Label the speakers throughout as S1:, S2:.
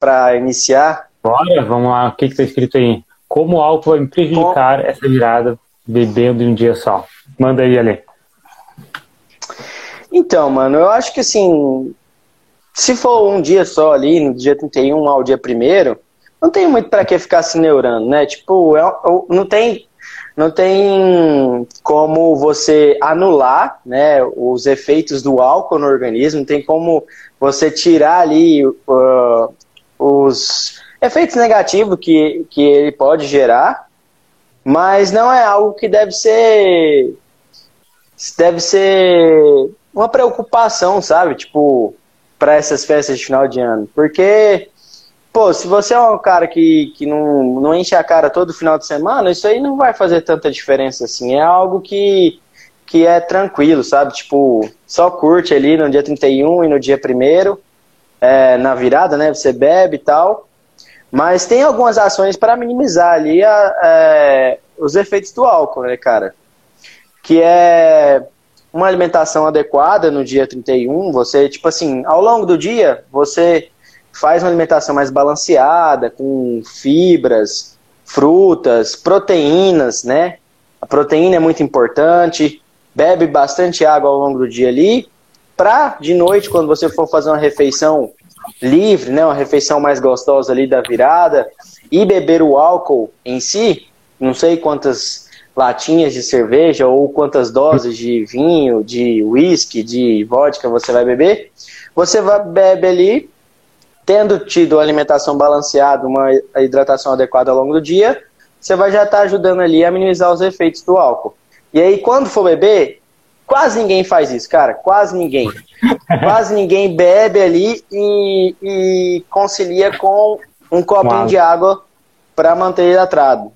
S1: para iniciar?
S2: Bora, vamos lá. O que está escrito aí? Como o álcool vai me prejudicar essa virada bebendo em um dia só? Manda aí, Ale.
S1: Então, mano, eu acho que assim, se for um dia só ali, no dia 31 ao dia 1 não tem muito para que ficar se neurando, né? Tipo, é, não tem não tem como você anular né, os efeitos do álcool no organismo, não tem como você tirar ali uh, os efeitos negativos que, que ele pode gerar, mas não é algo que deve ser deve ser uma preocupação, sabe? Tipo, para essas festas de final de ano. Porque, pô, se você é um cara que, que não, não enche a cara todo final de semana, isso aí não vai fazer tanta diferença assim. É algo que, que é tranquilo, sabe? Tipo, só curte ali no dia 31 e no dia 1 é, na virada, né? Você bebe e tal. Mas tem algumas ações para minimizar ali a, é, os efeitos do álcool, né, cara? Que é uma alimentação adequada no dia 31. Você, tipo assim, ao longo do dia, você faz uma alimentação mais balanceada, com fibras, frutas, proteínas, né? A proteína é muito importante. Bebe bastante água ao longo do dia ali. Pra, de noite, quando você for fazer uma refeição livre, né, uma refeição mais gostosa ali da virada, e beber o álcool em si, não sei quantas latinhas de cerveja ou quantas doses de vinho, de whisky, de vodka você vai beber, você vai bebe ali, tendo tido alimentação balanceada, uma hidratação adequada ao longo do dia, você vai já estar tá ajudando ali a minimizar os efeitos do álcool. E aí, quando for beber, quase ninguém faz isso, cara, quase ninguém. Quase ninguém bebe ali e, e concilia com um copinho Uau. de água para manter hidratado.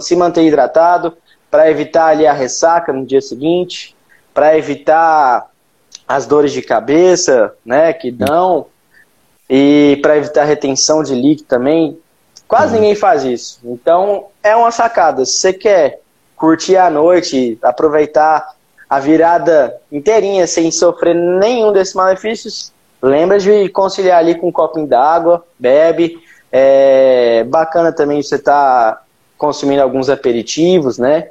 S1: Se manter hidratado, para evitar ali a ressaca no dia seguinte, para evitar as dores de cabeça, né, que dão, e para evitar retenção de líquido também. Quase uhum. ninguém faz isso. Então, é uma sacada. Se você quer curtir a noite, aproveitar a virada inteirinha sem sofrer nenhum desses malefícios, lembra de conciliar ali com um copinho d'água, bebe. É bacana também você tá consumindo alguns aperitivos, né?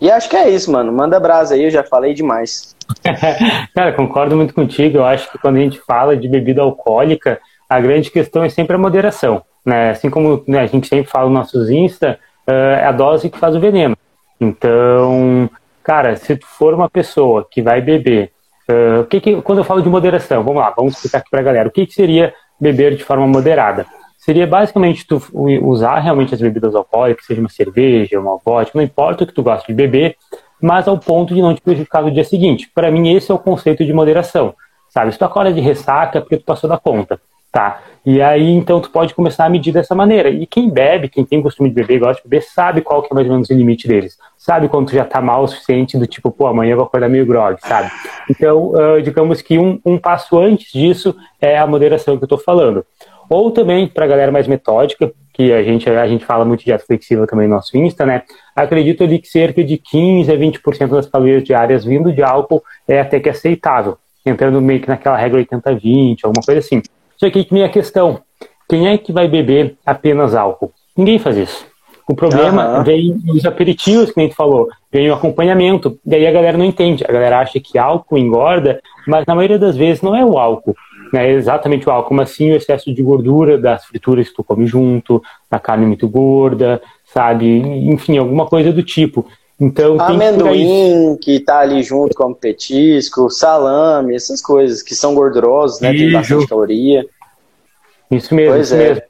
S1: E acho que é isso, mano. Manda brasa aí, eu já falei demais.
S2: Cara, concordo muito contigo. Eu acho que quando a gente fala de bebida alcoólica, a grande questão é sempre a moderação. Né? Assim como né, a gente sempre fala nos nossos Insta, uh, é a dose que faz o veneno. Então, cara, se tu for uma pessoa que vai beber, uh, que que, quando eu falo de moderação, vamos lá, vamos explicar aqui pra galera. O que, que seria beber de forma moderada? seria basicamente tu usar realmente as bebidas alcoólicas, seja uma cerveja, uma vodka, não importa o que tu gosta de beber, mas ao ponto de não te prejudicar no dia seguinte. Para mim, esse é o conceito de moderação. Sabe, se tu acorda de ressaca é porque tu passou da conta, tá? E aí, então, tu pode começar a medir dessa maneira. E quem bebe, quem tem costume de beber, gosta de beber, sabe qual que é mais ou menos o limite deles. Sabe quando tu já tá mal o suficiente do tipo, pô, amanhã eu vou acordar meio grog, sabe? Então, uh, digamos que um, um passo antes disso é a moderação que eu tô falando. Ou também, para a galera mais metódica, que a gente, a gente fala muito de dieta flexível também no nosso Insta, né? Acredito ali que cerca de 15 a 20% das calorias diárias vindo de álcool é até que aceitável, entrando meio que naquela regra 80-20, alguma coisa assim. Só que minha questão, quem é que vai beber apenas álcool? Ninguém faz isso. O problema uhum. vem os aperitivos, que a gente falou, vem o acompanhamento, daí a galera não entende. A galera acha que álcool engorda, mas na maioria das vezes não é o álcool né, exatamente o álcool, mas sim o excesso de gordura das frituras que tu come junto, da carne muito gorda, sabe? Enfim, alguma coisa do tipo. Então,
S1: Amendoim que, tá ali junto com o petisco, salame, essas coisas que são gordurosos, né? Tem bastante caloria.
S2: Isso mesmo, pois isso é. mesmo.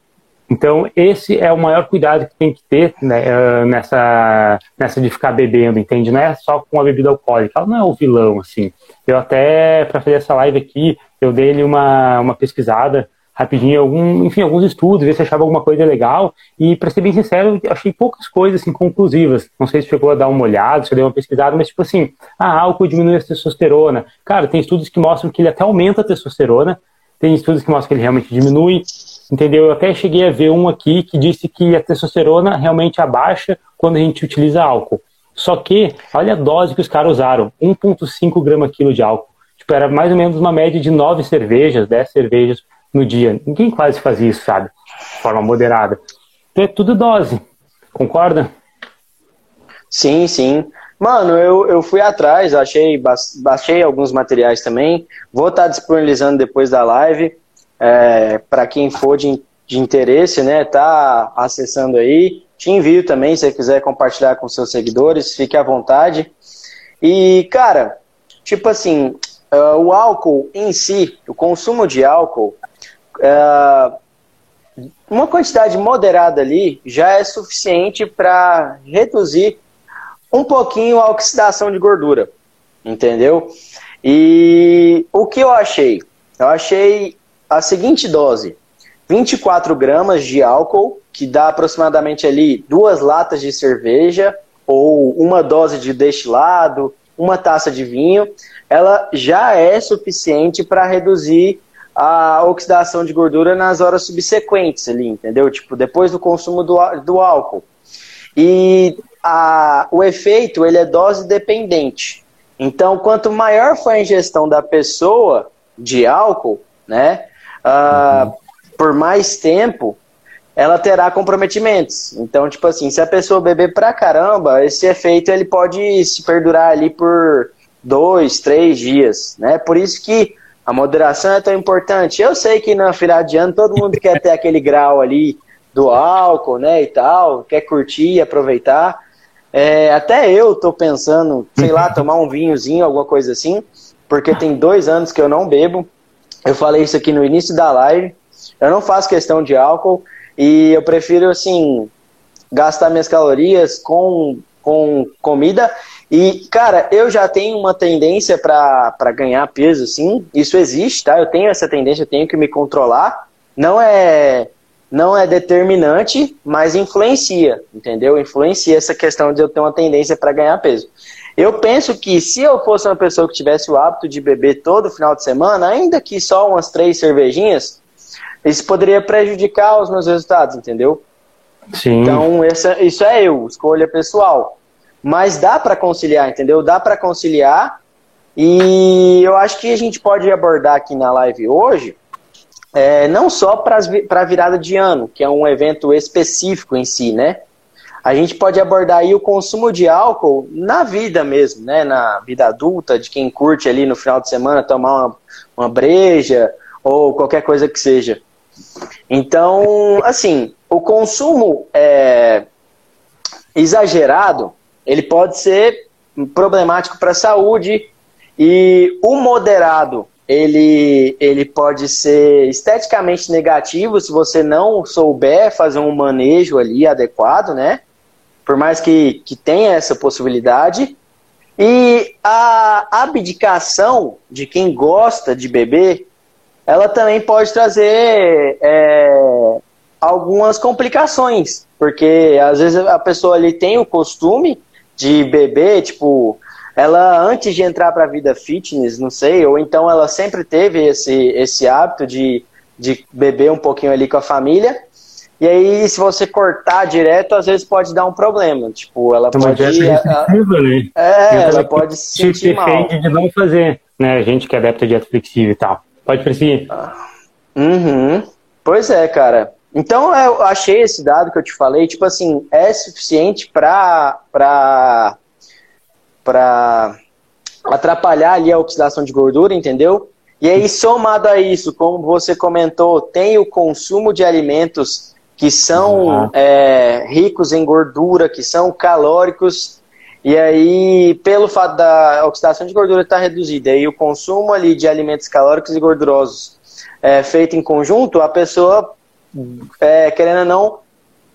S2: Então, esse é o maior cuidado que tem que ter né, ah, nessa, nessa de ficar bebendo, entende? Não é só com a bebida alcoólica, ela não é o vilão, assim. Eu até, para fazer essa live aqui, eu dei uma, uma pesquisada rapidinho, algum, enfim, alguns estudos, ver se achava alguma coisa legal, e para ser bem sincero, achei poucas coisas assim, conclusivas. Não sei se chegou a dar uma olhada, se deu uma pesquisada, mas tipo assim, ah, álcool diminui a testosterona. Cara, tem estudos que mostram que ele até aumenta a testosterona, tem estudos que mostram que ele realmente diminui, entendeu? Eu até cheguei a ver um aqui que disse que a testosterona realmente abaixa quando a gente utiliza álcool. Só que, olha a dose que os caras usaram, 1,5 grama quilo de álcool. Tipo, era mais ou menos uma média de 9 cervejas, 10 cervejas no dia. Ninguém quase faz isso, sabe? De forma moderada. Então é tudo dose. Concorda?
S1: Sim, sim. Mano, eu, eu fui atrás, achei, baixei alguns materiais também. Vou estar tá disponibilizando depois da live. É, para quem for de, de interesse, né? Tá acessando aí. Te envio também, se você quiser compartilhar com seus seguidores, fique à vontade. E, cara, tipo assim, uh, o álcool em si, o consumo de álcool, uh, uma quantidade moderada ali já é suficiente para reduzir um pouquinho a oxidação de gordura, entendeu? E o que eu achei? Eu achei a seguinte dose: 24 gramas de álcool, que dá aproximadamente ali duas latas de cerveja ou uma dose de destilado, uma taça de vinho, ela já é suficiente para reduzir a oxidação de gordura nas horas subsequentes ali, entendeu? Tipo, depois do consumo do, do álcool. E a, o efeito, ele é dose dependente. Então, quanto maior for a ingestão da pessoa de álcool, né, uh, uhum. por mais tempo, ela terá comprometimentos. Então, tipo assim, se a pessoa beber pra caramba, esse efeito ele pode se perdurar ali por dois, três dias, né? Por isso que a moderação é tão importante. Eu sei que na final de ano todo mundo quer ter aquele grau ali do álcool, né, e tal, quer curtir, aproveitar. É, até eu tô pensando, sei lá, tomar um vinhozinho, alguma coisa assim, porque tem dois anos que eu não bebo. Eu falei isso aqui no início da live. Eu não faço questão de álcool e eu prefiro, assim, gastar minhas calorias com, com comida e, cara, eu já tenho uma tendência para ganhar peso, sim. Isso existe, tá? Eu tenho essa tendência, eu tenho que me controlar. Não é não é determinante, mas influencia, entendeu? Influencia essa questão de eu ter uma tendência para ganhar peso. Eu penso que se eu fosse uma pessoa que tivesse o hábito de beber todo final de semana, ainda que só umas três cervejinhas, isso poderia prejudicar os meus resultados, entendeu? Sim. Então, essa, isso é eu, escolha pessoal. Mas dá para conciliar, entendeu? Dá para conciliar. E eu acho que a gente pode abordar aqui na live hoje, é, não só para a virada de ano, que é um evento específico em si, né? A gente pode abordar aí o consumo de álcool na vida mesmo, né? Na vida adulta, de quem curte ali no final de semana tomar uma, uma breja ou qualquer coisa que seja. Então, assim, o consumo é, exagerado ele pode ser problemático para a saúde e o moderado ele, ele pode ser esteticamente negativo se você não souber fazer um manejo ali adequado, né? Por mais que, que tenha essa possibilidade. E a abdicação de quem gosta de beber, ela também pode trazer é, algumas complicações, porque às vezes a pessoa ali tem o costume de beber, tipo, ela antes de entrar para a vida fitness, não sei, ou então ela sempre teve esse, esse hábito de, de beber um pouquinho ali com a família. E aí, se você cortar direto, às vezes pode dar um problema. Tipo, ela pode. A, né? É, ela pode se sentir mal.
S2: de não fazer, né? A gente que é adepto de dieta flexível e tal. Pode prosseguir.
S1: Uhum. Pois é, cara. Então eu achei esse dado que eu te falei, tipo assim, é suficiente para para para atrapalhar ali a oxidação de gordura, entendeu? E aí somado a isso, como você comentou, tem o consumo de alimentos que são uhum. é, ricos em gordura, que são calóricos, e aí, pelo fato da oxidação de gordura estar reduzida e o consumo ali de alimentos calóricos e gordurosos é, feito em conjunto, a pessoa é, querendo ou não,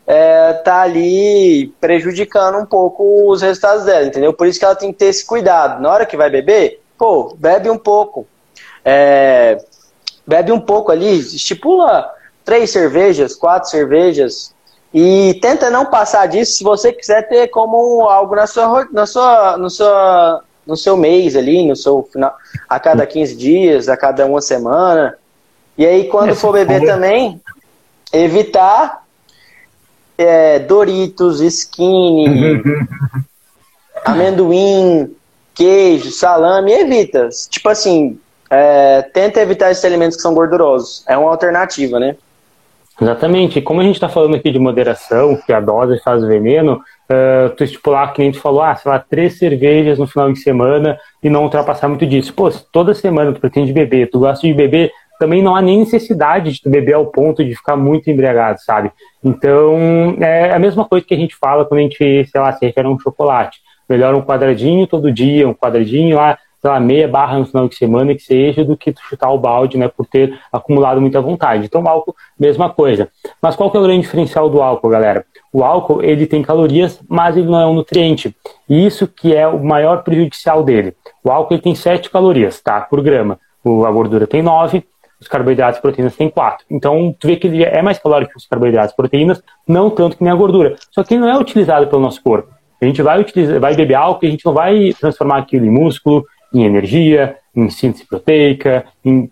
S1: é, tá ali prejudicando um pouco os resultados dela, entendeu? Por isso que ela tem que ter esse cuidado. Na hora que vai beber, pô, bebe um pouco. É, bebe um pouco ali, estipula três cervejas, quatro cervejas, e tenta não passar disso se você quiser ter como algo na sua, na sua, no, seu, no seu mês ali, no seu final, a cada 15 dias, a cada uma semana. E aí, quando for beber também, evitar é, Doritos, skinny, amendoim, queijo, salame, evita. Tipo assim, é, tenta evitar esses alimentos que são gordurosos. É uma alternativa, né?
S2: Exatamente. Como a gente está falando aqui de moderação, que a dose faz veneno, uh, tu estipular, que nem tu falou, ah, sei lá, três cervejas no final de semana e não ultrapassar muito disso. Pô, se toda semana tu pretende beber, tu gosta de beber, também não há nem necessidade de tu beber ao ponto de ficar muito embriagado, sabe? Então, é a mesma coisa que a gente fala quando a gente, sei lá, se refere a um chocolate. Melhor um quadradinho todo dia, um quadradinho lá, sei lá, meia barra no final de semana que seja, do que tu chutar o balde, né, por ter acumulado muita vontade. Então, álcool, mesma coisa. Mas qual que é o grande diferencial do álcool, galera? O álcool, ele tem calorias, mas ele não é um nutriente. E isso que é o maior prejudicial dele. O álcool, ele tem 7 calorias, tá, por grama. A gordura tem 9, os carboidratos e proteínas têm 4. Então, tu vê que ele é mais calórico que os carboidratos e proteínas, não tanto que nem a gordura. Só que ele não é utilizado pelo nosso corpo. A gente vai, utilizar, vai beber álcool e a gente não vai transformar aquilo em músculo, em energia, em síntese proteica, em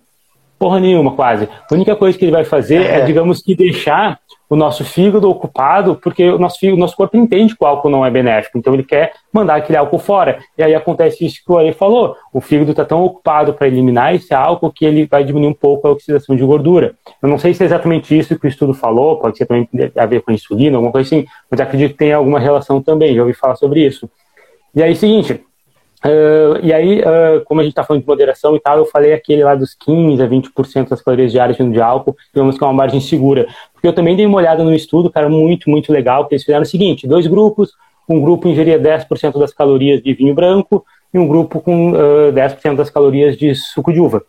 S2: porra nenhuma quase. A única coisa que ele vai fazer é, é digamos que deixar o nosso fígado ocupado, porque o nosso, fígado, o nosso corpo entende que o álcool não é benéfico, então ele quer mandar aquele álcool fora. E aí acontece isso que o Ale falou: o fígado está tão ocupado para eliminar esse álcool que ele vai diminuir um pouco a oxidação de gordura. Eu não sei se é exatamente isso que o estudo falou, pode ser também a ver com insulina, alguma coisa assim, mas acredito que tem alguma relação também, já ouvi falar sobre isso. E aí, seguinte, Uh, e aí, uh, como a gente está falando de moderação e tal, eu falei aquele lá dos 15% a 20% das calorias diárias vindo de álcool, digamos que é uma margem segura. Porque eu também dei uma olhada no estudo, cara, muito, muito legal, que eles fizeram o seguinte, dois grupos, um grupo ingeria 10% das calorias de vinho branco e um grupo com uh, 10% das calorias de suco de uva.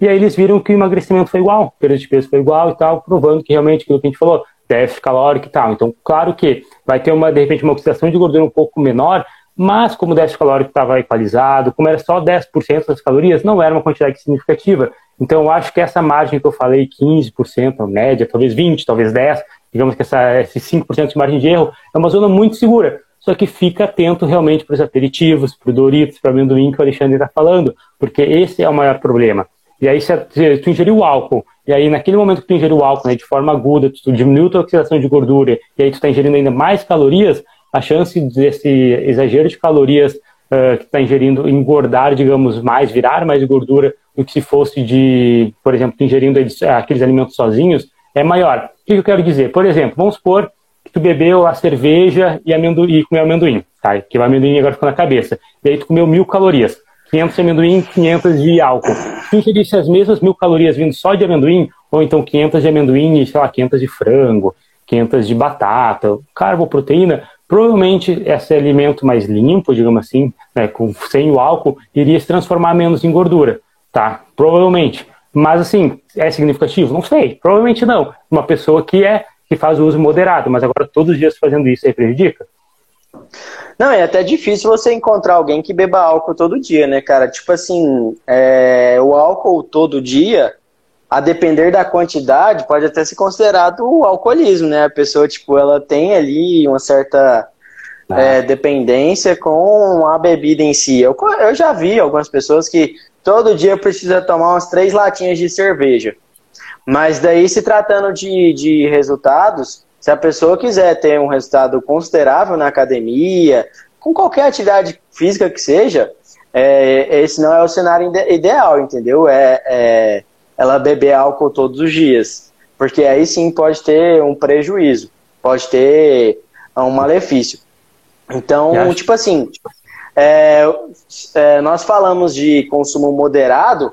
S2: E aí eles viram que o emagrecimento foi igual, perda de peso foi igual e tal, provando que realmente aquilo que a gente falou, déficit calórico e tal. Então, claro que vai ter uma, de repente, uma oxidação de gordura um pouco menor, mas como o déficit calórico estava equalizado, como era só 10% das calorias, não era uma quantidade significativa. Então, eu acho que essa margem que eu falei, 15%, média, talvez 20%, talvez 10%, digamos que essa, esse 5% de margem de erro, é uma zona muito segura. Só que fica atento realmente para os aperitivos, para o Doritos, para o amendoim que o Alexandre está falando, porque esse é o maior problema. E aí, se tu ingeriu álcool, e aí naquele momento que tu ingeriu o álcool né, de forma aguda, tu diminuiu a tua oxidação de gordura, e aí tu está ingerindo ainda mais calorias, a chance desse exagero de calorias uh, que está ingerindo engordar, digamos, mais, virar mais gordura do que se fosse de, por exemplo, ingerindo aqueles alimentos sozinhos, é maior. O que eu quero dizer? Por exemplo, vamos supor que tu bebeu a cerveja e, e comeu amendoim, tá? Que o amendoim agora ficou na cabeça. E aí tu comeu mil calorias. 500 de amendoim, 500 de álcool. Se ingerisse as mesmas mil calorias vindo só de amendoim, ou então 500 de amendoim e, sei lá, 500 de frango, 500 de batata, carboproteína, Provavelmente esse alimento mais limpo, digamos assim, né, com, sem o álcool, iria se transformar menos em gordura, tá? Provavelmente. Mas assim, é significativo? Não sei. Provavelmente não. Uma pessoa que é que faz o uso moderado, mas agora todos os dias fazendo isso aí prejudica?
S1: Não, é até difícil você encontrar alguém que beba álcool todo dia, né, cara? Tipo assim, é, o álcool todo dia a depender da quantidade, pode até ser considerado o alcoolismo, né? A pessoa, tipo, ela tem ali uma certa ah. é, dependência com a bebida em si. Eu, eu já vi algumas pessoas que todo dia precisa tomar umas três latinhas de cerveja. Mas daí, se tratando de, de resultados, se a pessoa quiser ter um resultado considerável na academia, com qualquer atividade física que seja, é, esse não é o cenário ideal, entendeu? É, é ela beber álcool todos os dias. Porque aí sim pode ter um prejuízo, pode ter um malefício. Então, tipo assim, é, é, nós falamos de consumo moderado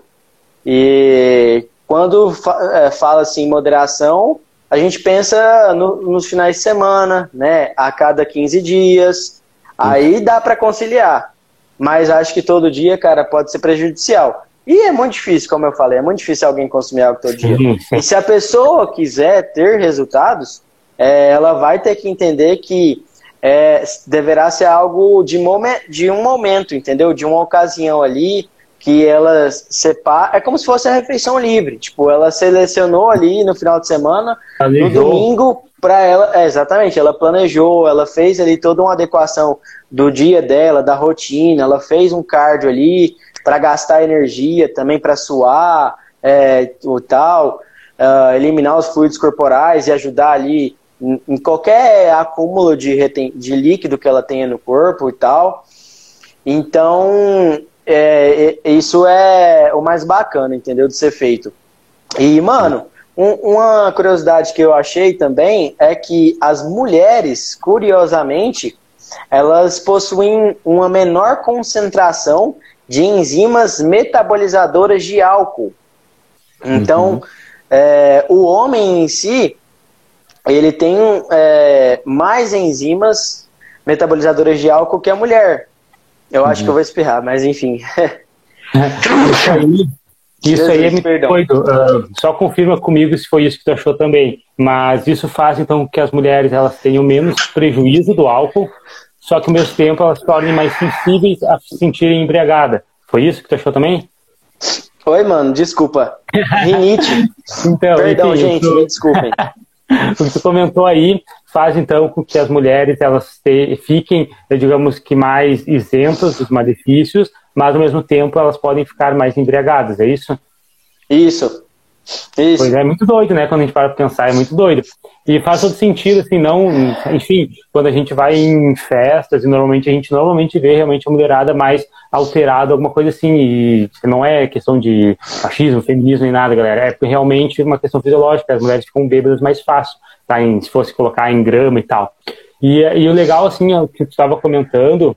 S1: e quando fa é, fala assim moderação, a gente pensa no, nos finais de semana, né? A cada 15 dias. Aí dá para conciliar. Mas acho que todo dia, cara, pode ser prejudicial. E é muito difícil, como eu falei, é muito difícil alguém consumir algo todo dia. E se a pessoa quiser ter resultados, é, ela vai ter que entender que é, deverá ser algo de, momen de um momento, entendeu? De uma ocasião ali que ela separa. É como se fosse a refeição livre. Tipo, ela selecionou ali no final de semana, Planejou. no domingo, para ela. É, exatamente, ela planejou, ela fez ali toda uma adequação do dia dela, da rotina, ela fez um cardio ali para gastar energia, também para suar, é, o tal, uh, eliminar os fluidos corporais e ajudar ali em, em qualquer acúmulo de, de líquido que ela tenha no corpo e tal. Então, é, isso é o mais bacana, entendeu? De ser feito. E, mano, um, uma curiosidade que eu achei também é que as mulheres, curiosamente, elas possuem uma menor concentração de enzimas metabolizadoras de álcool. Então, uhum. é, o homem em si, ele tem é, mais enzimas metabolizadoras de álcool que a mulher. Eu uhum. acho que eu vou espirrar, mas enfim.
S2: isso aí, isso aí é muito perdão. doido. Uh, só confirma comigo se foi isso que tu achou também. Mas isso faz então que as mulheres elas tenham menos prejuízo do álcool, só que ao mesmo tempo elas se tornem mais sensíveis a se sentirem embriagada. Foi isso que tu achou também?
S1: Oi, mano, desculpa. Rinite. então, Perdão, enfim, gente, tu... me desculpem.
S2: o que tu comentou aí faz então com que as mulheres elas te, fiquem, digamos que mais isentas dos malefícios, mas ao mesmo tempo elas podem ficar mais embriagadas, é isso?
S1: Isso. Isso.
S2: Pois é, é muito doido, né? Quando a gente para pensar, é muito doido. E faz todo sentido, assim, não. Enfim, quando a gente vai em festas, e normalmente a gente normalmente vê realmente a mulherada mais alterada, alguma coisa assim. E não é questão de machismo, feminismo nem nada, galera. É realmente uma questão fisiológica. As mulheres ficam bêbadas mais fácil, tá? Em, se fosse colocar em grama e tal. E, e o legal, assim, é o que tu estava comentando,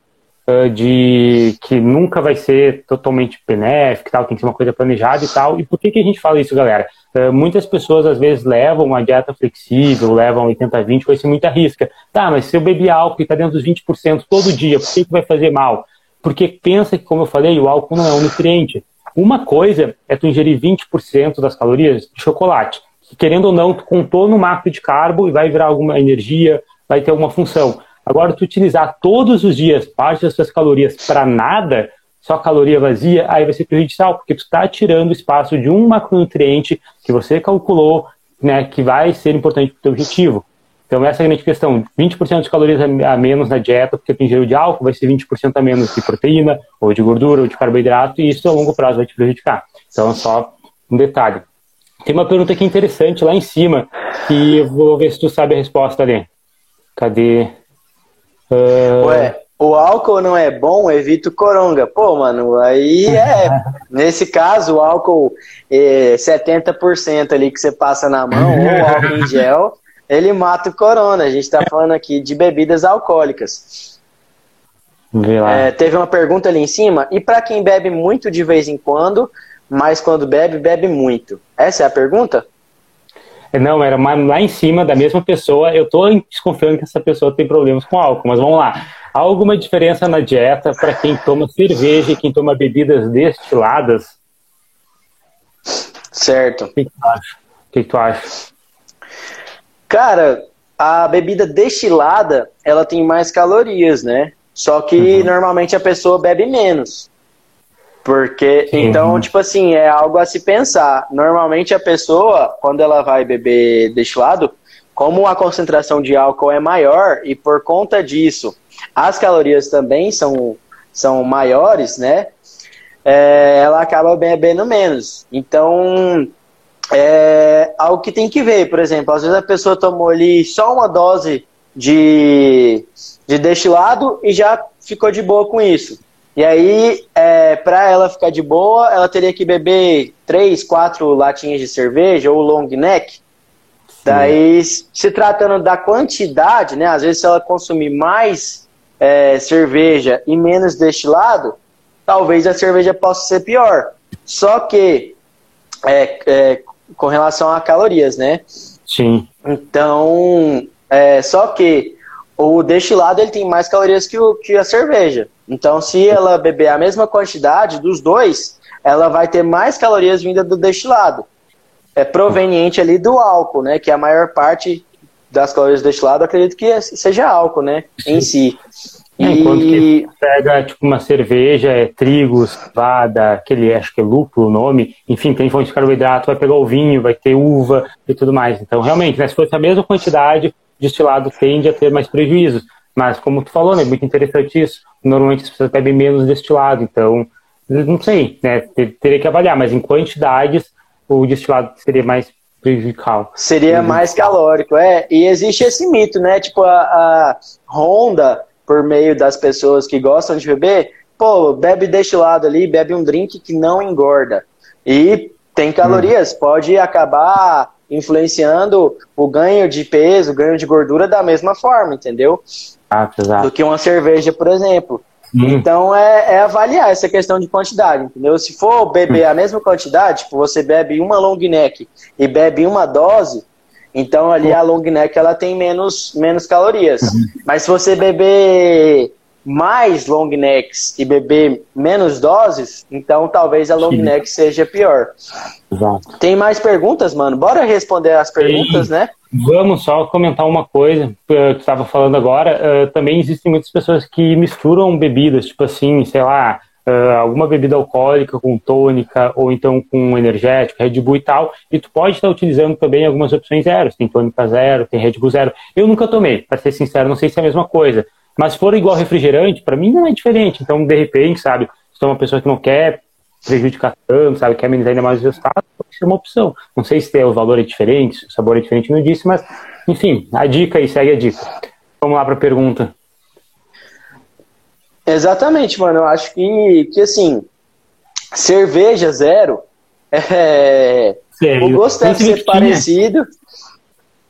S2: de que nunca vai ser totalmente benéfico, tal, tem que ser uma coisa planejada e tal. E por que, que a gente fala isso, galera? Uh, muitas pessoas às vezes levam uma dieta flexível, levam 80-20 com esse muita risca. Tá, mas se eu beber álcool e está dentro dos 20% todo dia, por que, que vai fazer mal? Porque pensa que, como eu falei, o álcool não é um nutriente. Uma coisa é tu ingerir 20% das calorias de chocolate, que querendo ou não, tu contou no macro de carbo e vai virar alguma energia, vai ter alguma função. Agora, tu utilizar todos os dias parte das suas calorias para nada, só caloria vazia, aí vai ser prejudicial, porque tu está tirando espaço de um macronutriente que você calculou, né, que vai ser importante para o teu objetivo. Então, essa é a grande questão. 20% de calorias a menos na dieta, porque tu ingeriu de álcool, vai ser 20% a menos de proteína, ou de gordura, ou de carboidrato, e isso a longo prazo vai te prejudicar. Então, só um detalhe. Tem uma pergunta aqui interessante lá em cima, que eu vou ver se tu sabe a resposta ali. Cadê?
S1: Uh... Ué, o álcool não é bom, evita o coronga. Pô, mano, aí é. nesse caso, o álcool é 70% ali que você passa na mão, ou álcool em gel, ele mata o corona. A gente tá falando aqui de bebidas alcoólicas. É, teve uma pergunta ali em cima. E para quem bebe muito de vez em quando, mas quando bebe, bebe muito? Essa é a pergunta?
S2: Não, era lá em cima da mesma pessoa. Eu estou desconfiando que essa pessoa tem problemas com álcool, mas vamos lá. Há alguma diferença na dieta para quem toma cerveja e quem toma bebidas destiladas?
S1: Certo.
S2: O que, tu acha? O que tu acha?
S1: Cara, a bebida destilada, ela tem mais calorias, né? Só que uhum. normalmente a pessoa bebe menos. Porque, Sim. então, tipo assim, é algo a se pensar. Normalmente a pessoa, quando ela vai beber destilado, como a concentração de álcool é maior e por conta disso as calorias também são, são maiores, né? É, ela acaba bebendo menos. Então, é algo que tem que ver, por exemplo, às vezes a pessoa tomou ali só uma dose de, de destilado e já ficou de boa com isso. E aí, é, para ela ficar de boa, ela teria que beber três, quatro latinhas de cerveja ou long neck. Sim. Daí, se tratando da quantidade, né? Às vezes, se ela consumir mais é, cerveja e menos destilado, talvez a cerveja possa ser pior. Só que, é, é, com relação a calorias, né?
S2: Sim.
S1: Então, é, só que o destilado ele tem mais calorias que, o, que a cerveja. Então, se ela beber a mesma quantidade dos dois, ela vai ter mais calorias vindas do destilado. É proveniente ali do álcool, né? Que a maior parte das calorias do destilado, acredito que seja álcool, né? Em si.
S2: É, enquanto e... que pega tipo uma cerveja, é trigo, cevada, aquele acho que é lúpulo o nome, enfim, tem fonte de carboidrato, vai pegar o vinho, vai ter uva e tudo mais. Então, realmente, né, se fosse a mesma quantidade, destilado tende a ter mais prejuízos. Mas, como tu falou, né, muito interessante isso. Normalmente as pessoas bebem menos destilado, então, não sei, né, teria que avaliar, mas em quantidades, o destilado seria mais prejudicial.
S1: Seria mais calórico, é. E existe esse mito, né? Tipo, a, a Honda, por meio das pessoas que gostam de beber, pô, bebe destilado ali, bebe um drink que não engorda. E tem calorias, hum. pode acabar influenciando o ganho de peso, o ganho de gordura da mesma forma, entendeu?
S2: Ah, exato.
S1: Do que uma cerveja, por exemplo. Hum. Então é, é, avaliar essa questão de quantidade, entendeu? Se for beber hum. a mesma quantidade, tipo, você bebe uma long neck e bebe uma dose, então ali a long neck ela tem menos, menos calorias. Uhum. Mas se você beber mais long necks e beber menos doses, então talvez a long Sim. neck seja pior. Exato. Tem mais perguntas, mano? Bora responder as perguntas, né?
S2: Vamos só comentar uma coisa que eu estava falando agora. Uh, também existem muitas pessoas que misturam bebidas, tipo assim, sei lá, uh, alguma bebida alcoólica com tônica ou então com energético, Red Bull e tal. E tu pode estar utilizando também algumas opções zero. Tem tônica zero, tem Red Bull zero. Eu nunca tomei, para ser sincero, não sei se é a mesma coisa. Mas se for igual refrigerante, para mim não é diferente. Então, de repente, sabe, se é uma pessoa que não quer prejudicar tanto, sabe, quer amenizar ainda mais o resultado, pode ser uma opção. Não sei se o valor é diferente, se o sabor é diferente, não disse, mas, enfim, a dica aí, segue a dica. Vamos lá para a pergunta.
S1: Exatamente, mano. Eu acho que, que assim, cerveja zero, é, o gosto deve ser parecido.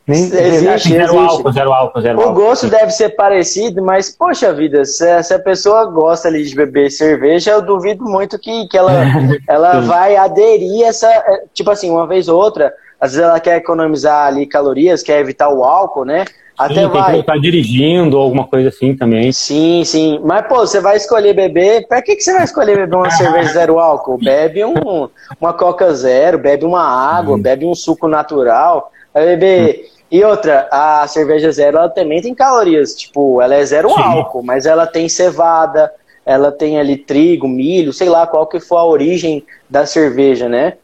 S2: Nem, existe, zero, existe. Álcool, zero álcool, zero
S1: o
S2: álcool.
S1: gosto deve ser parecido, mas, poxa vida, se, se, a pessoa gosta ali de beber cerveja, eu duvido muito que, que ela, ela vai aderir essa. É, tipo assim, uma vez ou outra, às vezes ela quer economizar ali calorias, quer evitar o álcool, né?
S2: Até sim, vai. Tem que estar dirigindo ou alguma coisa assim também.
S1: Sim, sim. Mas, pô, você vai escolher beber. Pra que, que você vai escolher beber uma cerveja zero álcool? Bebe um, uma Coca Zero, bebe uma água, hum. bebe um suco natural. Vai beber. E outra, a cerveja zero ela também tem calorias, tipo, ela é zero Sim. álcool, mas ela tem cevada, ela tem ali trigo, milho, sei lá qual que for a origem da cerveja, né?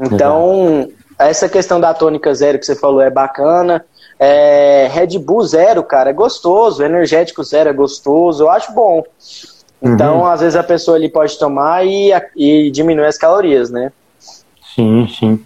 S1: Então, Exato. essa questão da tônica zero que você falou é bacana. É, Red Bull zero, cara, é gostoso. Energético zero é gostoso, eu acho bom. Então, uhum. às vezes a pessoa ali pode tomar e, e diminuir as calorias, né?
S2: Sim, sim.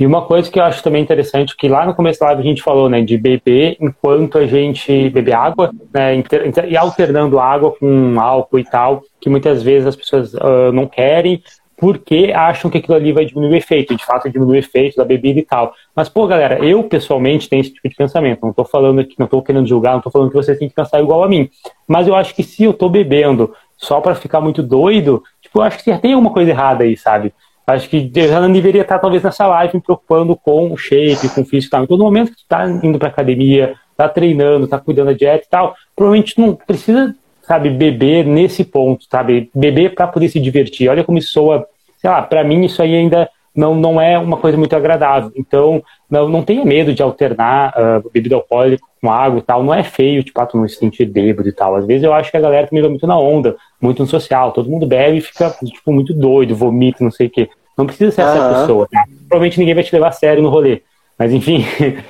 S2: E uma coisa que eu acho também interessante, que lá no começo da live a gente falou, né, de beber enquanto a gente bebe água, né, e alternando água com álcool e tal, que muitas vezes as pessoas uh, não querem, porque acham que aquilo ali vai diminuir o efeito, de fato diminui o efeito da bebida e tal. Mas, pô, galera, eu pessoalmente tenho esse tipo de pensamento, não tô falando aqui, não tô querendo julgar, não tô falando que vocês têm que pensar igual a mim, mas eu acho que se eu tô bebendo só para ficar muito doido, tipo, eu acho que tem alguma coisa errada aí, sabe? Acho que já não deveria estar, talvez, nessa live me preocupando com o shape, com o físico e tal. Então, no momento que tu tá indo pra academia, tá treinando, tá cuidando da dieta e tal, provavelmente não precisa, sabe, beber nesse ponto, sabe? Beber para poder se divertir. Olha como isso soa, sei lá, pra mim isso aí ainda não, não é uma coisa muito agradável. Então, não, não tenha medo de alternar uh, bebida alcoólica com água e tal. Não é feio, tipo, ah, tu não se sentir bêbado e tal. Às vezes eu acho que a galera também vai muito na onda, muito no social. Todo mundo bebe e fica, tipo, muito doido, vomita, não sei o quê. Não precisa ser essa uhum. pessoa, tá? Provavelmente ninguém vai te levar a sério no rolê. Mas enfim.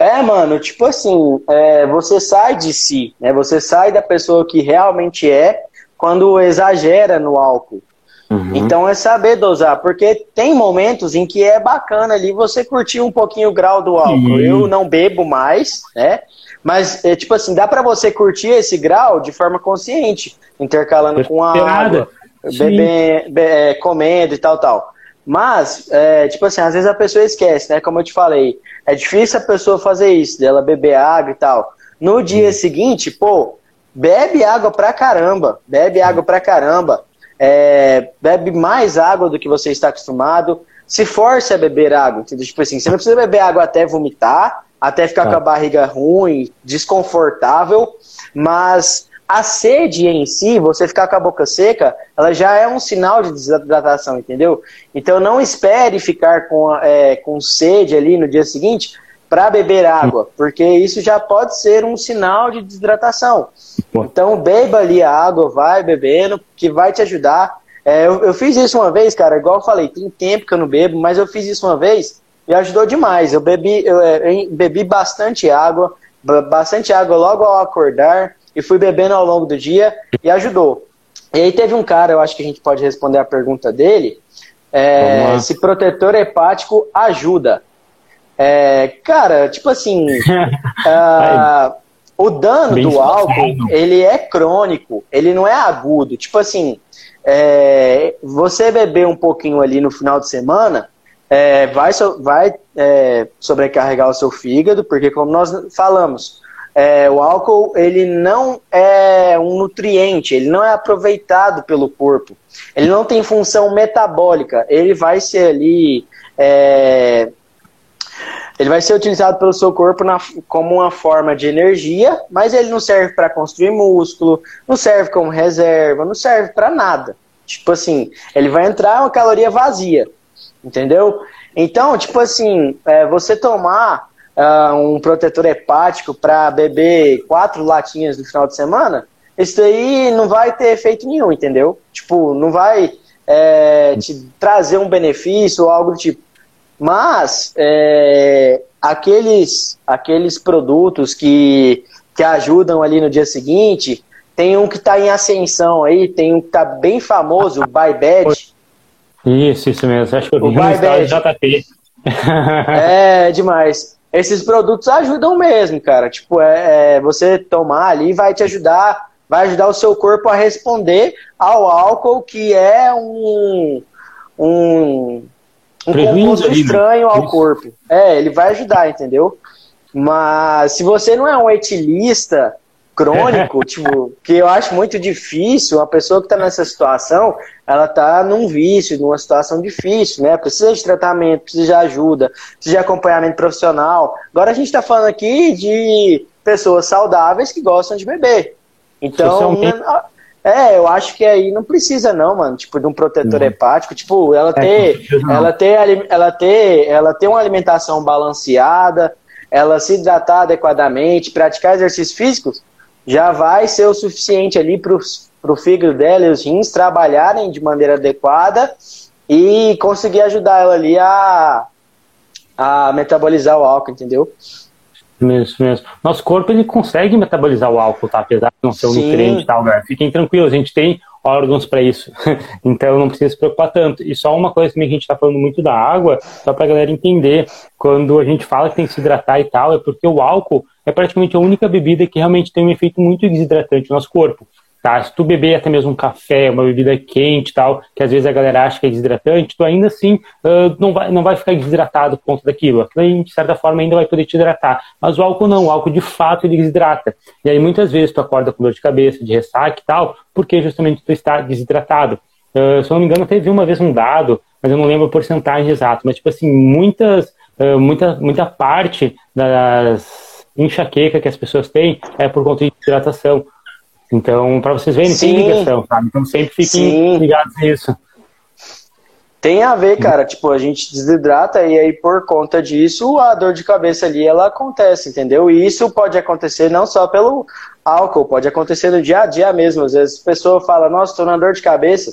S1: É, mano, tipo assim, é, você sai de si, né? Você sai da pessoa que realmente é quando exagera no álcool. Uhum. Então é saber dosar, porque tem momentos em que é bacana ali você curtir um pouquinho o grau do álcool. Uhum. Eu não bebo mais, né? Mas, é, tipo assim, dá para você curtir esse grau de forma consciente, intercalando com a água, bebendo, é, comendo e tal, tal. Mas, é, tipo assim, às vezes a pessoa esquece, né? Como eu te falei, é difícil a pessoa fazer isso, dela beber água e tal. No dia uhum. seguinte, pô, bebe água pra caramba, bebe água pra caramba, é, bebe mais água do que você está acostumado, se force a beber água, entendeu? Tipo assim, você não precisa beber água até vomitar, até ficar tá. com a barriga ruim, desconfortável, mas a sede em si, você ficar com a boca seca, ela já é um sinal de desidratação, entendeu? Então não espere ficar com, é, com sede ali no dia seguinte para beber água, porque isso já pode ser um sinal de desidratação. Então beba ali a água, vai bebendo, que vai te ajudar. É, eu, eu, fiz isso uma vez, cara, igual eu falei, tem tempo que eu não bebo, mas eu fiz isso uma vez e ajudou demais. Eu bebi, eu, eu bebi bastante água, bastante água logo ao acordar e fui bebendo ao longo do dia e ajudou. E aí teve um cara, eu acho que a gente pode responder a pergunta dele, é, se protetor hepático ajuda. É, cara, tipo assim, uh, O dano Bem do álcool, ele é crônico, ele não é agudo. Tipo assim, é, você beber um pouquinho ali no final de semana, é, vai, so, vai é, sobrecarregar o seu fígado, porque como nós falamos, é, o álcool ele não é um nutriente, ele não é aproveitado pelo corpo, ele não tem função metabólica, ele vai ser ali é, ele vai ser utilizado pelo seu corpo na, como uma forma de energia, mas ele não serve para construir músculo, não serve como reserva, não serve para nada. Tipo assim, ele vai entrar uma caloria vazia, entendeu? Então, tipo assim, é, você tomar uh, um protetor hepático para beber quatro latinhas no final de semana, isso aí não vai ter efeito nenhum, entendeu? Tipo, não vai é, te trazer um benefício ou algo do tipo. Mas é, aqueles, aqueles produtos que, que ajudam ali no dia seguinte, tem um que está em ascensão aí, tem um que está bem famoso, o Buy Bad.
S2: Isso, isso mesmo. Acho que eu vi o no JP.
S1: é demais. Esses produtos ajudam mesmo, cara. Tipo, é, é, você tomar ali vai te ajudar, vai ajudar o seu corpo a responder ao álcool, que é um, um um composto estranho ao corpo. É, ele vai ajudar, entendeu? Mas se você não é um etilista crônico, tipo, que eu acho muito difícil, uma pessoa que está nessa situação, ela está num vício, numa situação difícil, né? Precisa de tratamento, precisa de ajuda, precisa de acompanhamento profissional. Agora a gente está falando aqui de pessoas saudáveis que gostam de beber. Então, é, eu acho que aí não precisa não, mano, tipo de um protetor uhum. hepático, tipo, ela é, ter, ela ter, ela ter, ela ter uma alimentação balanceada, ela se hidratar adequadamente, praticar exercícios físicos, já vai ser o suficiente ali para o fígado dela e os rins trabalharem de maneira adequada e conseguir ajudar ela ali a, a metabolizar o álcool, entendeu?
S2: Mesmo, mesmo. Nosso corpo ele consegue metabolizar o álcool, tá? Apesar de não ser um Sim. nutriente e tal, galera. Fiquem tranquilos, a gente tem órgãos para isso. então não precisa se preocupar tanto. E só uma coisa também que a gente está falando muito da água, só para a galera entender, quando a gente fala que tem que se hidratar e tal, é porque o álcool é praticamente a única bebida que realmente tem um efeito muito desidratante no nosso corpo. Tá? Se tu beber até mesmo um café, uma bebida quente tal, que às vezes a galera acha que é desidratante, tu ainda assim uh, não, vai, não vai ficar desidratado por conta daquilo. Aquilo aí, de certa forma, ainda vai poder te hidratar. Mas o álcool não, o álcool de fato ele desidrata. E aí muitas vezes tu acorda com dor de cabeça, de ressaca e tal, porque justamente tu está desidratado. Uh, se eu não me engano, teve uma vez um dado, mas eu não lembro a porcentagem exata, mas tipo assim, muitas, uh, muita, muita parte das enxaqueca que as pessoas têm é por conta de hidratação. Então, para vocês verem, Sim. tem ligação, sabe? Então sempre fiquem Sim. ligados nisso.
S1: Tem a ver, cara. Tipo, a gente desidrata e aí por conta disso a dor de cabeça ali ela acontece, entendeu? E isso pode acontecer não só pelo álcool, pode acontecer no dia a dia mesmo. Às vezes a pessoa fala, nossa, tô na dor de cabeça.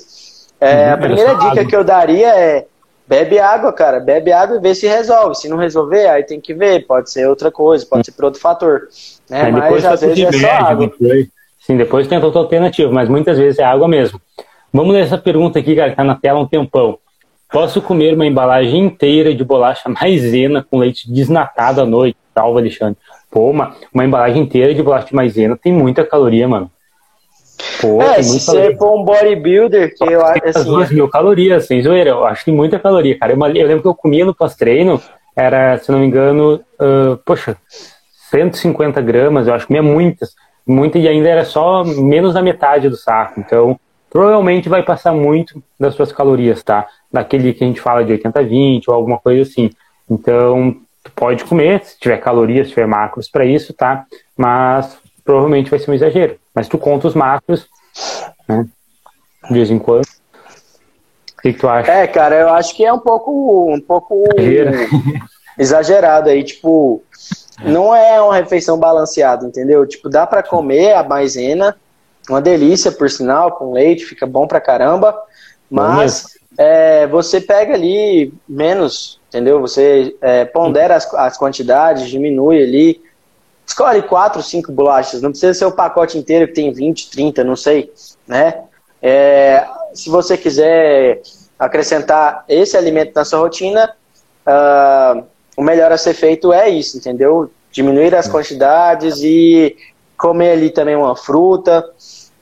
S1: É, a primeira dica que eu daria é bebe água, cara. Bebe água e vê se resolve. Se não resolver, aí tem que ver. Pode ser outra coisa, pode ser por outro fator. Né? Mas às vezes é só água. Depois.
S2: Sim, depois tem outra alternativa, mas muitas vezes é água mesmo. Vamos ler essa pergunta aqui, cara, que tá na tela há um tempão. Posso comer uma embalagem inteira de bolacha maisena com leite desnatado à noite? Salve, Alexandre. Pô, uma, uma embalagem inteira de bolacha de maisena tem muita caloria, mano.
S1: Pô, é, se você for um bodybuilder, que eu acho assim.
S2: duas mil calorias, sem zoeira. Eu acho que tem muita caloria, cara. Eu, eu lembro que eu comia no pós-treino, era, se não me engano, uh, poxa, 150 gramas, eu acho que comia muitas muito e ainda era só menos da metade do saco. Então, provavelmente vai passar muito das suas calorias, tá? Daquele que a gente fala de 80-20 ou alguma coisa assim. Então, tu pode comer, se tiver calorias, se tiver macros para isso, tá? Mas provavelmente vai ser um exagero. Mas tu conta os macros, né? De vez em quando. O que, que tu acha?
S1: É, cara, eu acho que é um pouco, um pouco exagerado aí, tipo, não é uma refeição balanceada, entendeu? Tipo, dá para comer a maisena, uma delícia, por sinal, com leite, fica bom pra caramba, mas é, você pega ali menos, entendeu? Você é, pondera as, as quantidades, diminui ali, escolhe quatro, cinco bolachas, não precisa ser o pacote inteiro que tem 20, 30, não sei, né? É, se você quiser acrescentar esse alimento na sua rotina, uh, o melhor a ser feito é isso, entendeu? Diminuir as quantidades e comer ali também uma fruta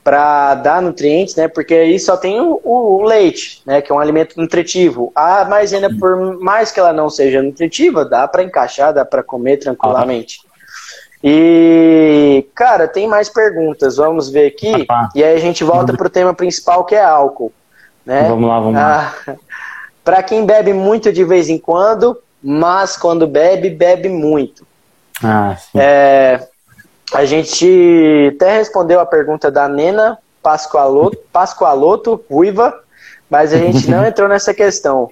S1: para dar nutrientes, né? Porque aí só tem o, o, leite, né? Que é um alimento nutritivo. A maisena, por mais que ela não seja nutritiva, dá para encaixar, dá para comer tranquilamente. E, cara, tem mais perguntas. Vamos ver aqui. E aí a gente volta para o tema principal, que é álcool. Né?
S2: Vamos lá, vamos lá.
S1: Ah, para quem bebe muito de vez em quando, mas quando bebe, bebe muito.
S2: Ah, sim.
S1: É, a gente até respondeu a pergunta da Nena Pascoaloto, Pascoaloto Ruiva, mas a gente não entrou nessa questão.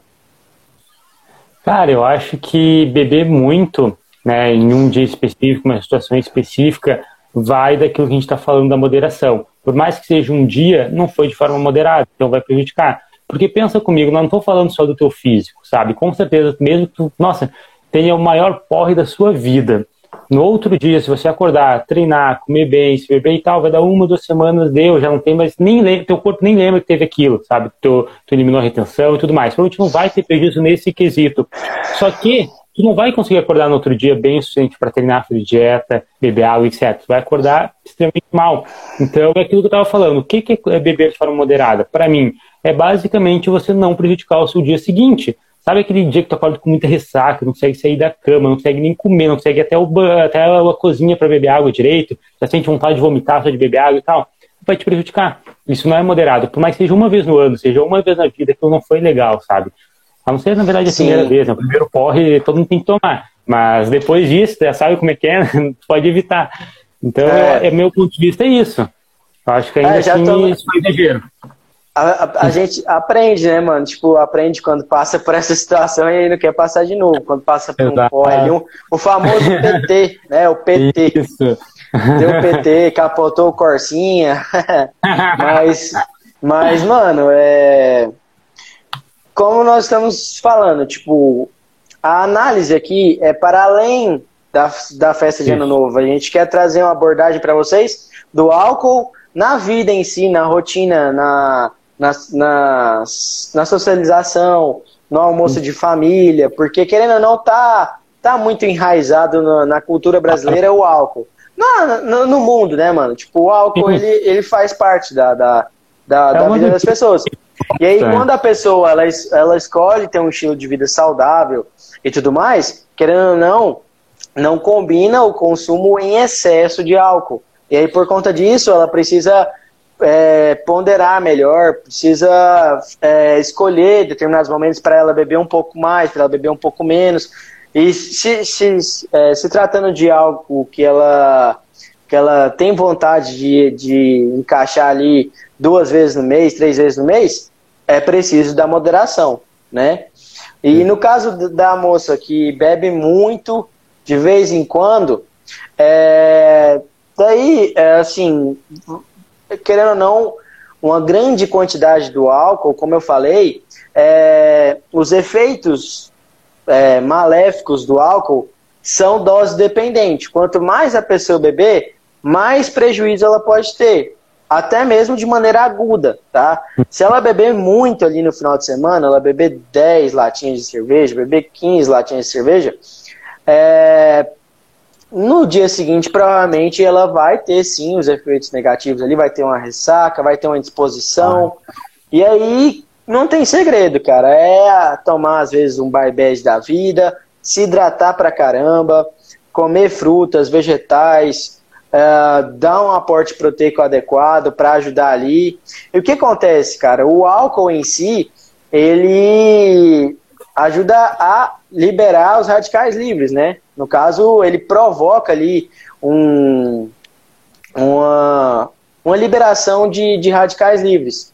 S2: Cara, eu acho que beber muito né, em um dia específico, uma situação específica, vai daquilo que a gente está falando da moderação. Por mais que seja um dia, não foi de forma moderada, então vai prejudicar. Porque pensa comigo, não estou falando só do teu físico, sabe? Com certeza, mesmo que tu, nossa, tenha o maior porre da sua vida. No outro dia, se você acordar, treinar, comer bem, se beber e tal, vai dar uma, duas semanas, deu, já não tem mais, nem lembra, teu corpo nem lembra que teve aquilo, sabe? Tu, tu eliminou a retenção e tudo mais. Provavelmente não vai ter prejuízo nesse quesito. Só que tu não vai conseguir acordar no outro dia bem o suficiente para treinar, fazer dieta, beber água, etc. Tu vai acordar extremamente mal. Então, é aquilo que eu estava falando. O que é beber de forma moderada? Para mim, é basicamente você não prejudicar o seu dia seguinte. Sabe aquele dia que tu acorda com muita ressaca, não consegue sair da cama, não consegue nem comer, não consegue até, o, até a cozinha para beber água direito, já sente vontade de vomitar só de beber água e tal, vai te prejudicar. Isso não é moderado. Por mais que seja uma vez no ano, seja uma vez na vida, aquilo não foi legal, sabe? A não ser, na verdade, a primeira vez. Né? O primeiro porre todo mundo tem que tomar. Mas depois disso, já sabe como é que é, né? pode evitar. Então, é. é, meu ponto de vista é isso. Eu acho que ainda é, assim tô... isso foi exagero.
S1: A, a, a, gente aprende, né, mano? Tipo, aprende quando passa por essa situação e aí não quer passar de novo. Quando passa por um porre ali, um, o famoso PT, né? O PT. Isso. Deu PT, capotou o Corsinha. mas, mas, mano, é como nós estamos falando, tipo, a análise aqui é para além da, da festa de Ano Novo. A gente quer trazer uma abordagem para vocês do álcool na vida em si, na rotina, na, na, na, na socialização, no almoço de família, porque querendo ou não, tá, tá muito enraizado na, na cultura brasileira o álcool. No, no, no, mundo, né, mano? Tipo, o álcool, ele, ele faz parte da, da, da, é da vida das pessoas. E aí, quando a pessoa ela, ela escolhe ter um estilo de vida saudável e tudo mais, querendo ou não, não combina o consumo em excesso de álcool. E aí, por conta disso, ela precisa é, ponderar melhor, precisa é, escolher determinados momentos para ela beber um pouco mais, para ela beber um pouco menos. E se, se, é, se tratando de algo que ela, que ela tem vontade de, de encaixar ali duas vezes no mês, três vezes no mês, é preciso da moderação, né? E no caso da moça que bebe muito, de vez em quando, é, daí, é, assim, querendo ou não, uma grande quantidade do álcool, como eu falei, é, os efeitos é, maléficos do álcool são dose dependente. Quanto mais a pessoa beber, mais prejuízo ela pode ter até mesmo de maneira aguda, tá? Se ela beber muito ali no final de semana, ela beber 10 latinhas de cerveja, beber 15 latinhas de cerveja, é... no dia seguinte provavelmente ela vai ter sim os efeitos negativos ali, vai ter uma ressaca, vai ter uma indisposição, e aí não tem segredo, cara, é tomar às vezes um barbege da vida, se hidratar pra caramba, comer frutas, vegetais, uh, dar um aporte proteico adequado para ajudar ali. E o que acontece, cara? O álcool em si, ele ajuda a liberar os radicais livres, né? No caso, ele provoca ali um, uma, uma liberação de, de radicais livres.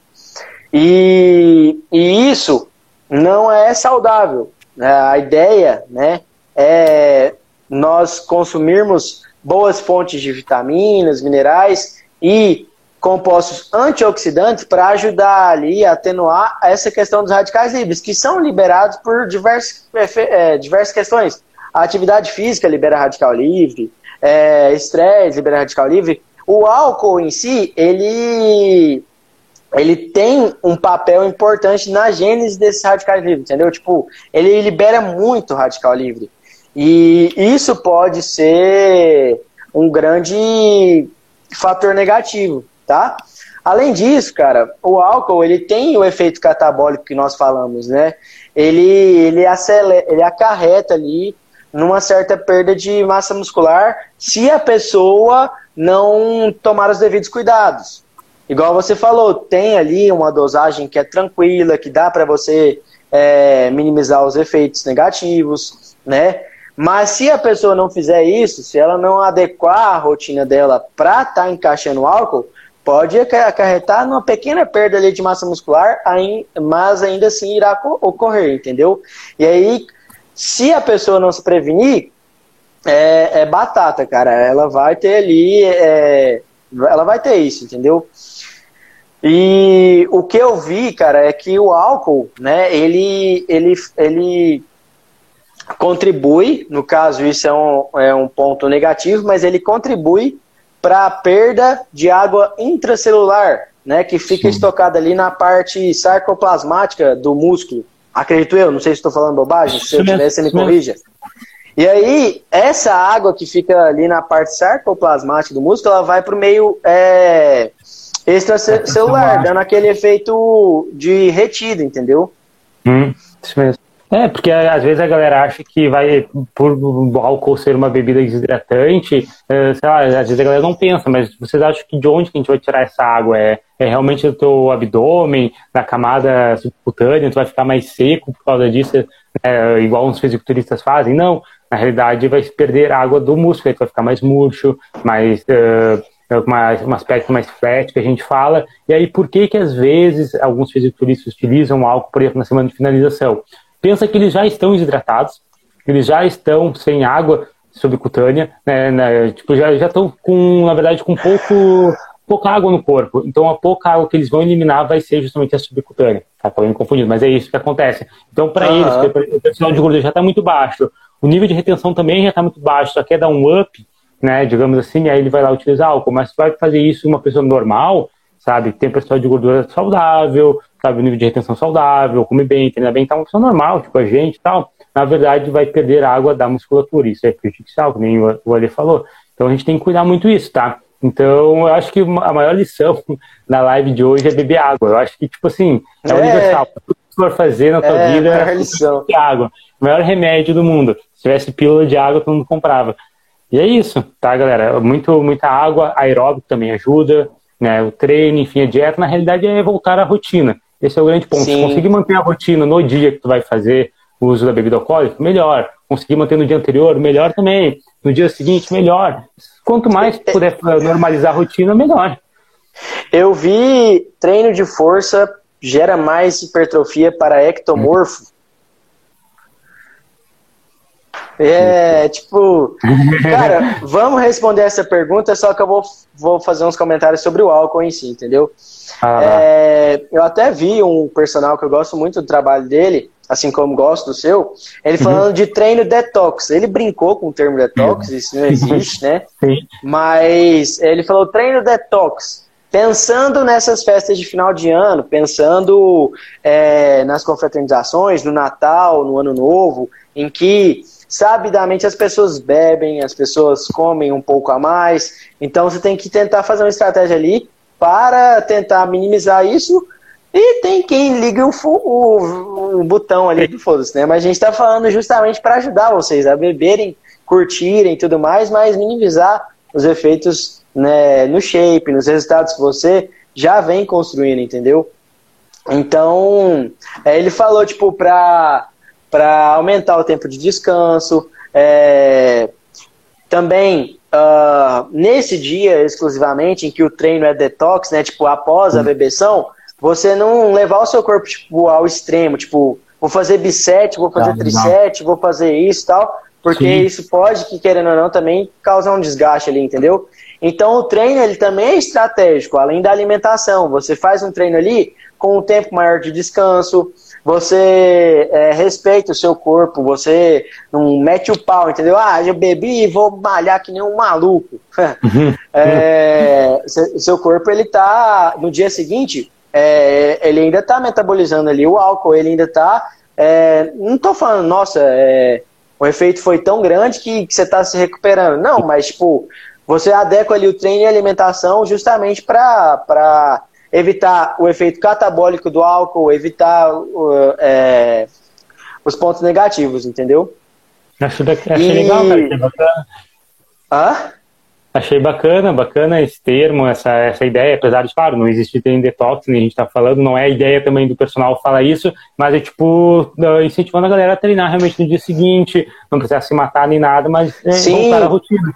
S1: E, e isso não é saudável. A ideia né, é nós consumirmos boas fontes de vitaminas, minerais e compostos antioxidantes para ajudar ali a atenuar essa questão dos radicais livres, que são liberados por diversas, é, diversas questões. A atividade física libera radical livre, é, estresse libera radical livre. O álcool em si, ele, ele tem um papel importante na gênese desses radicais livres, entendeu? Tipo, ele libera muito radical livre. E isso pode ser um grande fator negativo, tá? Além disso, cara, o álcool ele tem o efeito catabólico que nós falamos, né? Ele, ele, acelera, ele acarreta ali numa certa perda de massa muscular se a pessoa não tomar os devidos cuidados. Igual você falou, tem ali uma dosagem que é tranquila, que dá para você é, minimizar os efeitos negativos, né? Mas se a pessoa não fizer isso, se ela não adequar a rotina dela para estar tá encaixando o álcool, pode acarretar numa pequena perda ali de massa muscular, mas ainda assim irá ocorrer, entendeu? E aí, se a pessoa não se prevenir, é, é batata, cara. Ela vai ter ali, é, ela vai ter isso, entendeu? E o que eu vi, cara, é que o álcool, né, ele, ele, ele contribui, no caso isso é um, é um ponto negativo, mas ele contribui para a perda de água intracelular, né, que fica Sim. estocada ali na parte sarcoplasmática do músculo. Acredito eu, não sei se estou falando bobagem, se eu tiver, você me corrija. E aí, essa água que fica ali na parte sarcoplasmática do músculo, ela vai para o meio é, extracelular, dando aquele efeito de retido, entendeu?
S2: Hum, isso mesmo. É, porque às vezes a galera acha que vai, por o álcool ser uma bebida desidratante, é, sei lá, às vezes a galera não pensa, mas vocês acham que de onde que a gente vai tirar essa água? É, é realmente do teu abdômen, da camada subcutânea, tu vai ficar mais seco por causa disso, é, igual uns fisiculturistas fazem? Não, na realidade vai perder água do músculo, tu vai ficar mais murcho, mais... Uh, um aspecto mais flat que a gente fala. E aí, por que que às vezes alguns fisiculturistas utilizam álcool, por exemplo, na semana de finalização? Pensa que eles já estão desidratados, eles já estão sem água subcutânea, né, né, tipo, já, já estão com, na verdade, com pouco, pouca água no corpo. Então, a pouca água que eles vão eliminar vai ser justamente a subcutânea. Tá, me confundindo, mas é isso que acontece. Então, para uhum. eles, o percentual de gordura já está muito baixo, o nível de retenção também já está muito baixo, só quer dar um up, né, digamos assim, aí ele vai lá utilizar álcool. Mas vai fazer isso uma pessoa normal, sabe, tem percentual de gordura saudável, sabe, o nível de retenção saudável, come bem, treina bem, tá uma pessoa normal, tipo a gente e tal, na verdade vai perder água da musculatura, isso é prejudicial, como nem o Ale falou. Então a gente tem que cuidar muito isso, tá? Então eu acho que a maior lição na live de hoje é beber água. Eu acho que, tipo assim, é, é. universal. Tudo que for fazer na tua é, vida é lição. água. O maior remédio do mundo. Se tivesse pílula de água, todo mundo comprava. E é isso, tá, galera? Muito, muita água, aeróbico também ajuda, né? O treino, enfim, a dieta, na realidade é voltar à rotina. Esse é o grande ponto. Sim. Se conseguir manter a rotina no dia que tu vai fazer o uso da bebida alcoólica, melhor. Conseguir manter no dia anterior, melhor também. No dia seguinte, melhor. Quanto mais tu puder normalizar a rotina, melhor.
S1: Eu vi treino de força gera mais hipertrofia para ectomorfo. É, tipo, cara, vamos responder essa pergunta, só que eu vou, vou fazer uns comentários sobre o álcool em si, entendeu? Ah, é, eu até vi um personal que eu gosto muito do trabalho dele, assim como gosto do seu, ele uhum. falando uhum. de treino detox. Ele brincou com o termo detox, isso não existe, né? Sim. Mas ele falou treino detox. Pensando nessas festas de final de ano, pensando é, nas confraternizações, no Natal, no Ano Novo, em que sabidamente as pessoas bebem, as pessoas comem um pouco a mais. Então você tem que tentar fazer uma estratégia ali para tentar minimizar isso. E tem quem liga o, o, o botão ali do foda-se, né? Mas a gente está falando justamente para ajudar vocês a beberem, curtirem e tudo mais, mas minimizar os efeitos né, no shape, nos resultados que você já vem construindo, entendeu? Então, é, ele falou, tipo, para aumentar o tempo de descanso, é, também uh, nesse dia exclusivamente, em que o treino é detox, né? Tipo, após a bebeção, você não levar o seu corpo tipo, ao extremo, tipo, vou fazer bisete, vou fazer ah, tricete, vou fazer isso e tal, porque Sim. isso pode, que querendo ou não, também causar um desgaste ali, entendeu? Então o treino ele também é estratégico, além da alimentação. Você faz um treino ali com um tempo maior de descanso, você é, respeita o seu corpo, você não mete o pau, entendeu? Ah, eu bebi e vou malhar que nem um maluco. Uhum. é, seu corpo, ele tá, no dia seguinte, é, ele ainda tá metabolizando ali o álcool, ele ainda tá, é, não tô falando, nossa, é, o efeito foi tão grande que, que você tá se recuperando. Não, mas, tipo, você adequa ali o treino e a alimentação justamente para evitar o efeito catabólico do álcool, evitar uh, é, os pontos negativos, entendeu?
S2: Achei, achei e... legal, cara, achei bacana.
S1: Hã?
S2: Achei bacana, bacana esse termo, essa, essa ideia, apesar de, claro, não existe treino detox, nem a gente tá falando, não é a ideia também do personal falar isso, mas é tipo, incentivando a galera a treinar realmente no dia seguinte, não precisa se matar nem nada, mas é
S1: Sim. voltar à rotina.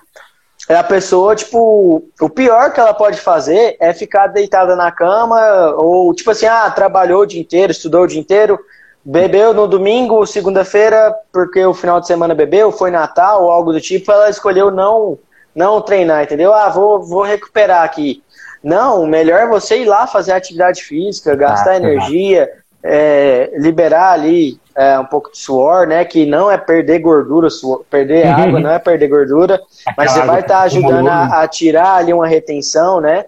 S1: É a pessoa, tipo, o pior que ela pode fazer é ficar deitada na cama, ou tipo assim, ah, trabalhou o dia inteiro, estudou o dia inteiro, bebeu no domingo, segunda-feira, porque o final de semana bebeu, foi Natal ou algo do tipo, ela escolheu não não treinar, entendeu? Ah, vou, vou recuperar aqui. Não, o melhor é você ir lá fazer atividade física, gastar ah, energia, é, liberar ali é, um pouco de suor, né? Que não é perder gordura, suor, perder água não é perder gordura, mas você vai estar tá ajudando a, a, tirar ali uma retenção, né?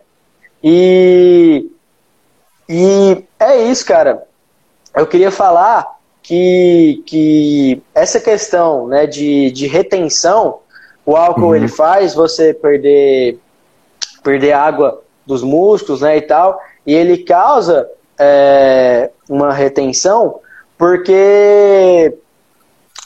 S1: E, e é isso, cara. Eu queria falar que, que essa questão né, de, de retenção o álcool uhum. ele faz você perder perder água dos músculos, né, e tal, e ele causa é, uma retenção porque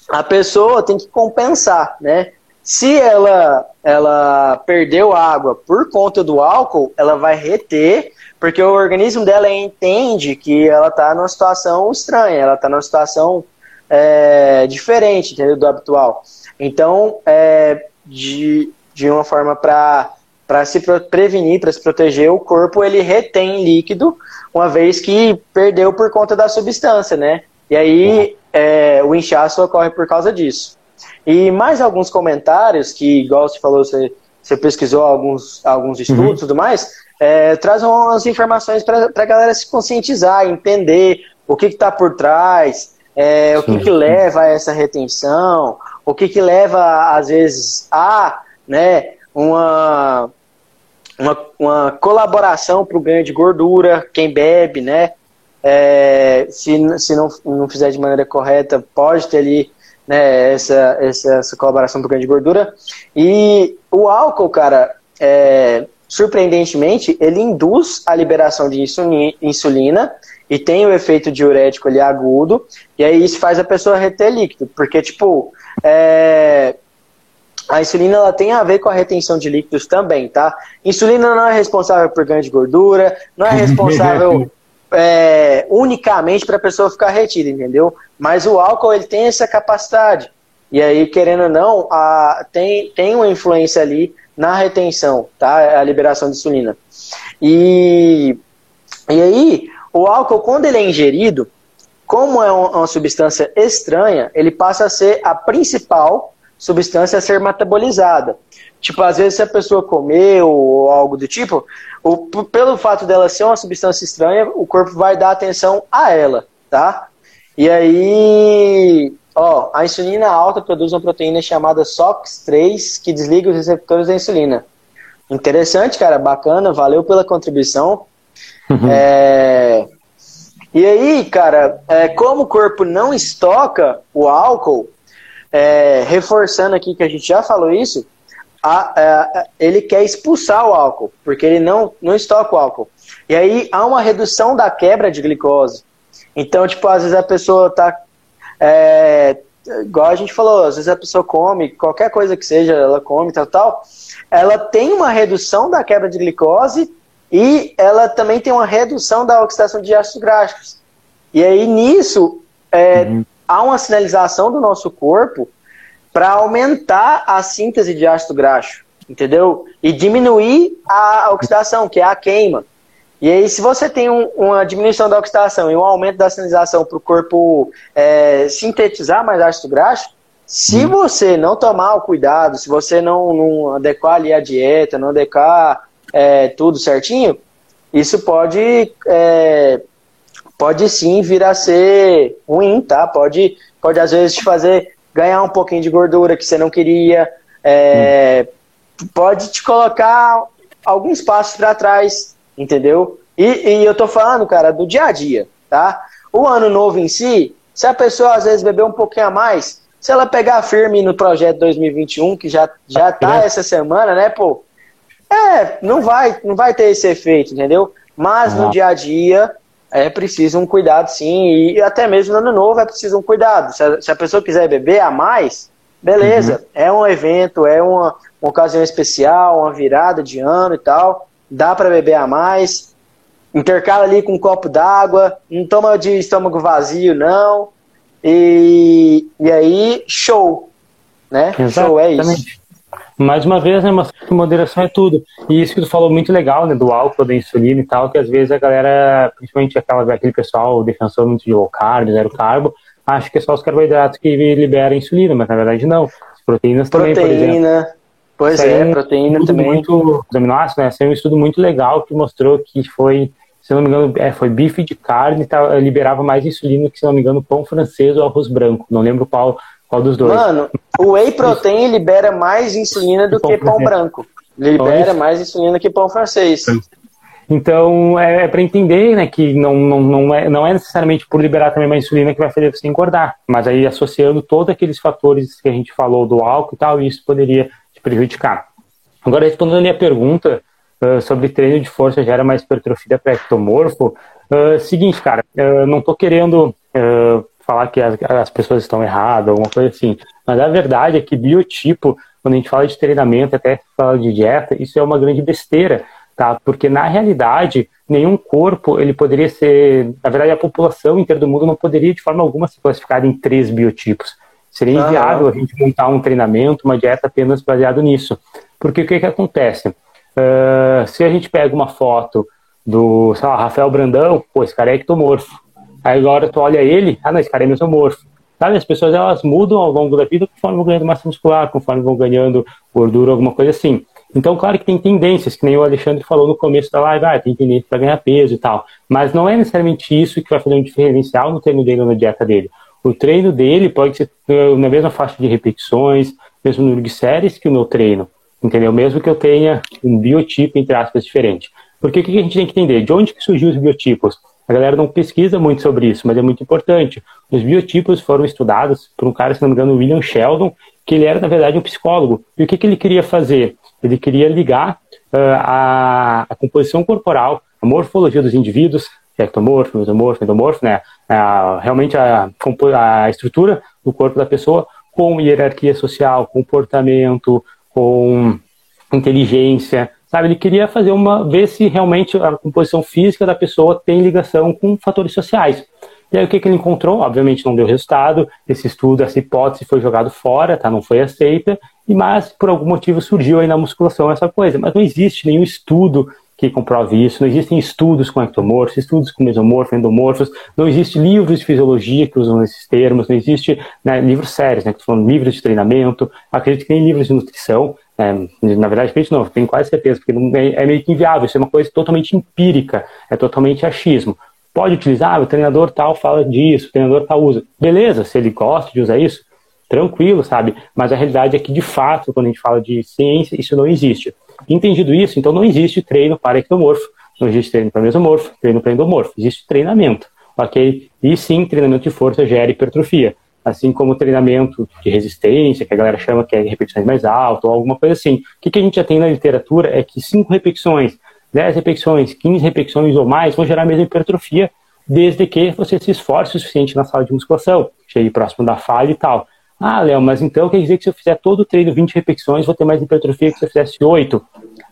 S1: a pessoa tem que compensar, né? Se ela ela perdeu água por conta do álcool, ela vai reter, porque o organismo dela entende que ela está numa situação estranha, ela está numa situação é, diferente entendeu, do habitual. Então, é, de, de uma forma para para se prevenir, para se proteger, o corpo ele retém líquido, uma vez que perdeu por conta da substância, né? E aí é, o inchaço ocorre por causa disso. E mais alguns comentários que, igual você falou, você, você pesquisou alguns, alguns estudos e uhum. tudo mais, é, traz umas informações para a galera se conscientizar, entender o que está por trás, é, o que, que leva a essa retenção, o que, que leva, às vezes, a né, uma, uma, uma colaboração para o ganho de gordura, quem bebe, né? É, se se não, não fizer de maneira correta, pode ter ali né, essa, essa, essa colaboração para o ganho de gordura. E o álcool, cara, é, surpreendentemente, ele induz a liberação de insulina e tem o efeito diurético ali agudo, e aí isso faz a pessoa reter líquido, porque, tipo, é, a insulina ela tem a ver com a retenção de líquidos também, tá? Insulina não é responsável por ganho de gordura, não é responsável é, unicamente para a pessoa ficar retida, entendeu? Mas o álcool ele tem essa capacidade. E aí, querendo ou não, a, tem, tem uma influência ali na retenção, tá? A liberação de insulina. E, e aí, o álcool, quando ele é ingerido, como é uma substância estranha, ele passa a ser a principal substância a ser metabolizada. Tipo, às vezes se a pessoa comeu ou algo do tipo, o, pelo fato dela ser uma substância estranha, o corpo vai dar atenção a ela, tá? E aí, ó, a insulina alta produz uma proteína chamada SOX3 que desliga os receptores da insulina. Interessante, cara, bacana, valeu pela contribuição. Uhum. É, e aí, cara, é, como o corpo não estoca o álcool, é, reforçando aqui que a gente já falou isso, a, a, ele quer expulsar o álcool, porque ele não, não estoca o álcool. E aí há uma redução da quebra de glicose. Então, tipo, às vezes a pessoa tá. É, igual a gente falou, às vezes a pessoa come, qualquer coisa que seja, ela come, tal, tal. Ela tem uma redução da quebra de glicose e ela também tem uma redução da oxidação de ácidos graxos. E aí, nisso, é, uhum. Há uma sinalização do nosso corpo para aumentar a síntese de ácido graxo, entendeu? E diminuir a oxidação, que é a queima. E aí, se você tem um, uma diminuição da oxidação e um aumento da sinalização para o corpo é, sintetizar mais ácido graxo, se uhum. você não tomar o cuidado, se você não, não adequar ali a dieta, não adequar é, tudo certinho, isso pode, é, pode sim vir a ser ruim, tá? Pode, pode às vezes te fazer ganhar um pouquinho de gordura que você não queria, é, hum. pode te colocar alguns passos para trás, entendeu? E, e eu tô falando, cara, do dia a dia, tá? O ano novo em si, se a pessoa às vezes beber um pouquinho a mais, se ela pegar firme no projeto 2021, que já, já tá essa semana, né, pô? É, não vai, não vai ter esse efeito, entendeu? Mas ah. no dia a dia é preciso um cuidado sim, e até mesmo no ano novo é preciso um cuidado. Se a, se a pessoa quiser beber a mais, beleza, uhum. é um evento, é uma, uma ocasião especial, uma virada de ano e tal, dá para beber a mais, intercala ali com um copo d'água, não toma de estômago vazio não, e, e aí show, né?
S2: Exatamente. Show é isso. Mais uma vez, né, que moderação é tudo. E isso que tu falou muito legal, né, do álcool, da insulina e tal, que às vezes a galera, principalmente aquela, aquele pessoal defensor muito de low carb, zero carbo, acha que é só os carboidratos que liberam insulina, mas na verdade não. As proteínas
S1: Proteína.
S2: também, por exemplo.
S1: Pois é, é proteína também.
S2: Muito, os aminoácidos, né? É um estudo muito legal que mostrou que foi, se não me engano, é, foi bife de carne, tá, liberava mais insulina que, se não me engano, pão francês ou arroz branco. Não lembro qual, qual dos dois.
S1: Mano, o whey protein libera mais insulina do que pão branco. Libera mais insulina que pão francês.
S2: Então, é, é para entender né, que não, não, não, é, não é necessariamente por liberar também mais insulina que vai fazer você engordar, mas aí associando todos aqueles fatores que a gente falou do álcool e tal, isso poderia te prejudicar. Agora, respondendo a minha pergunta uh, sobre treino de força gera mais hipertrofia para ectomorfo, uh, seguinte, cara, uh, não estou querendo falar que as, as, pessoas estão erradas, alguma coisa assim, mas a verdade é que biotipo, quando a gente fala de treinamento, até fala de dieta, isso é uma grande besteira, tá? Porque na realidade, nenhum corpo ele poderia ser, na verdade, a população inteira do mundo não poderia de forma alguma se classificar em três biotipos. Seria inviável ah, a gente montar um treinamento, uma dieta apenas baseado nisso. Porque o que, que acontece? Uh, se a gente pega uma foto do, sei lá, Rafael Brandão, pô, esse cara é ectomorfo. Aí agora tu olha ele, ah não, esse cara é mesomorfo. Sabe, as pessoas elas mudam ao longo da vida conforme vão ganhando massa muscular, conforme vão ganhando gordura, alguma coisa assim. Então, claro que tem tendências, que nem o Alexandre falou no começo da live, ah, tem tendência para ganhar peso e tal. Mas não é necessariamente isso que vai fazer um diferencial no treino dele ou na dieta dele. O treino dele pode ser eh, na mesma faixa de repetições, mesmo número de séries que o meu treino, entendeu? Mesmo que eu tenha um biotipo, entre aspas, diferente. Porque o que a gente tem que entender? De onde que surgiu os biotipos? A galera não pesquisa muito sobre isso, mas é muito importante. Os biotipos foram estudados por um cara, se não me engano, William Sheldon, que ele era, na verdade, um psicólogo. E o que, que ele queria fazer? Ele queria ligar uh, a, a composição corporal, a morfologia dos indivíduos, ectomorfo, mesomorfo, endomorfo, né? Realmente a, a estrutura do corpo da pessoa com hierarquia social, comportamento, com inteligência, sabe? Ele queria fazer uma ver se realmente a composição física da pessoa tem ligação com fatores sociais. E aí o que, que ele encontrou? Obviamente não deu resultado. Esse estudo, essa hipótese foi jogado fora, tá? Não foi aceita. E mas por algum motivo surgiu aí na musculação essa coisa. Mas não existe nenhum estudo que comprove isso, não existem estudos com ectomorfos, estudos com mesomorfos, endomorfos, não existe livros de fisiologia que usam esses termos, não existe né, livros sérios, né, que falando livros de treinamento, acredito que tem livros de nutrição, né, na verdade, acredito não, tenho quase certeza, porque é, é meio que inviável, isso é uma coisa totalmente empírica, é totalmente achismo. Pode utilizar, o treinador tal fala disso, o treinador tal usa. Beleza, se ele gosta de usar isso, tranquilo, sabe? Mas a realidade é que, de fato, quando a gente fala de ciência, isso não existe. Entendido isso, então não existe treino para ectomorfo, não existe treino para mesomorfo, treino para endomorfo, existe treinamento, ok? E sim, treinamento de força gera hipertrofia, assim como treinamento de resistência, que a galera chama que é repetições mais altas, ou alguma coisa assim. O que, que a gente já tem na literatura é que 5 repetições, 10 repetições, 15 repetições ou mais vão gerar a mesma hipertrofia, desde que você se esforce o suficiente na sala de musculação, chegue próximo da falha e tal. Ah, Léo, mas então quer dizer que se eu fizer todo o treino 20 repetições, vou ter mais hipertrofia que se eu fizesse 8?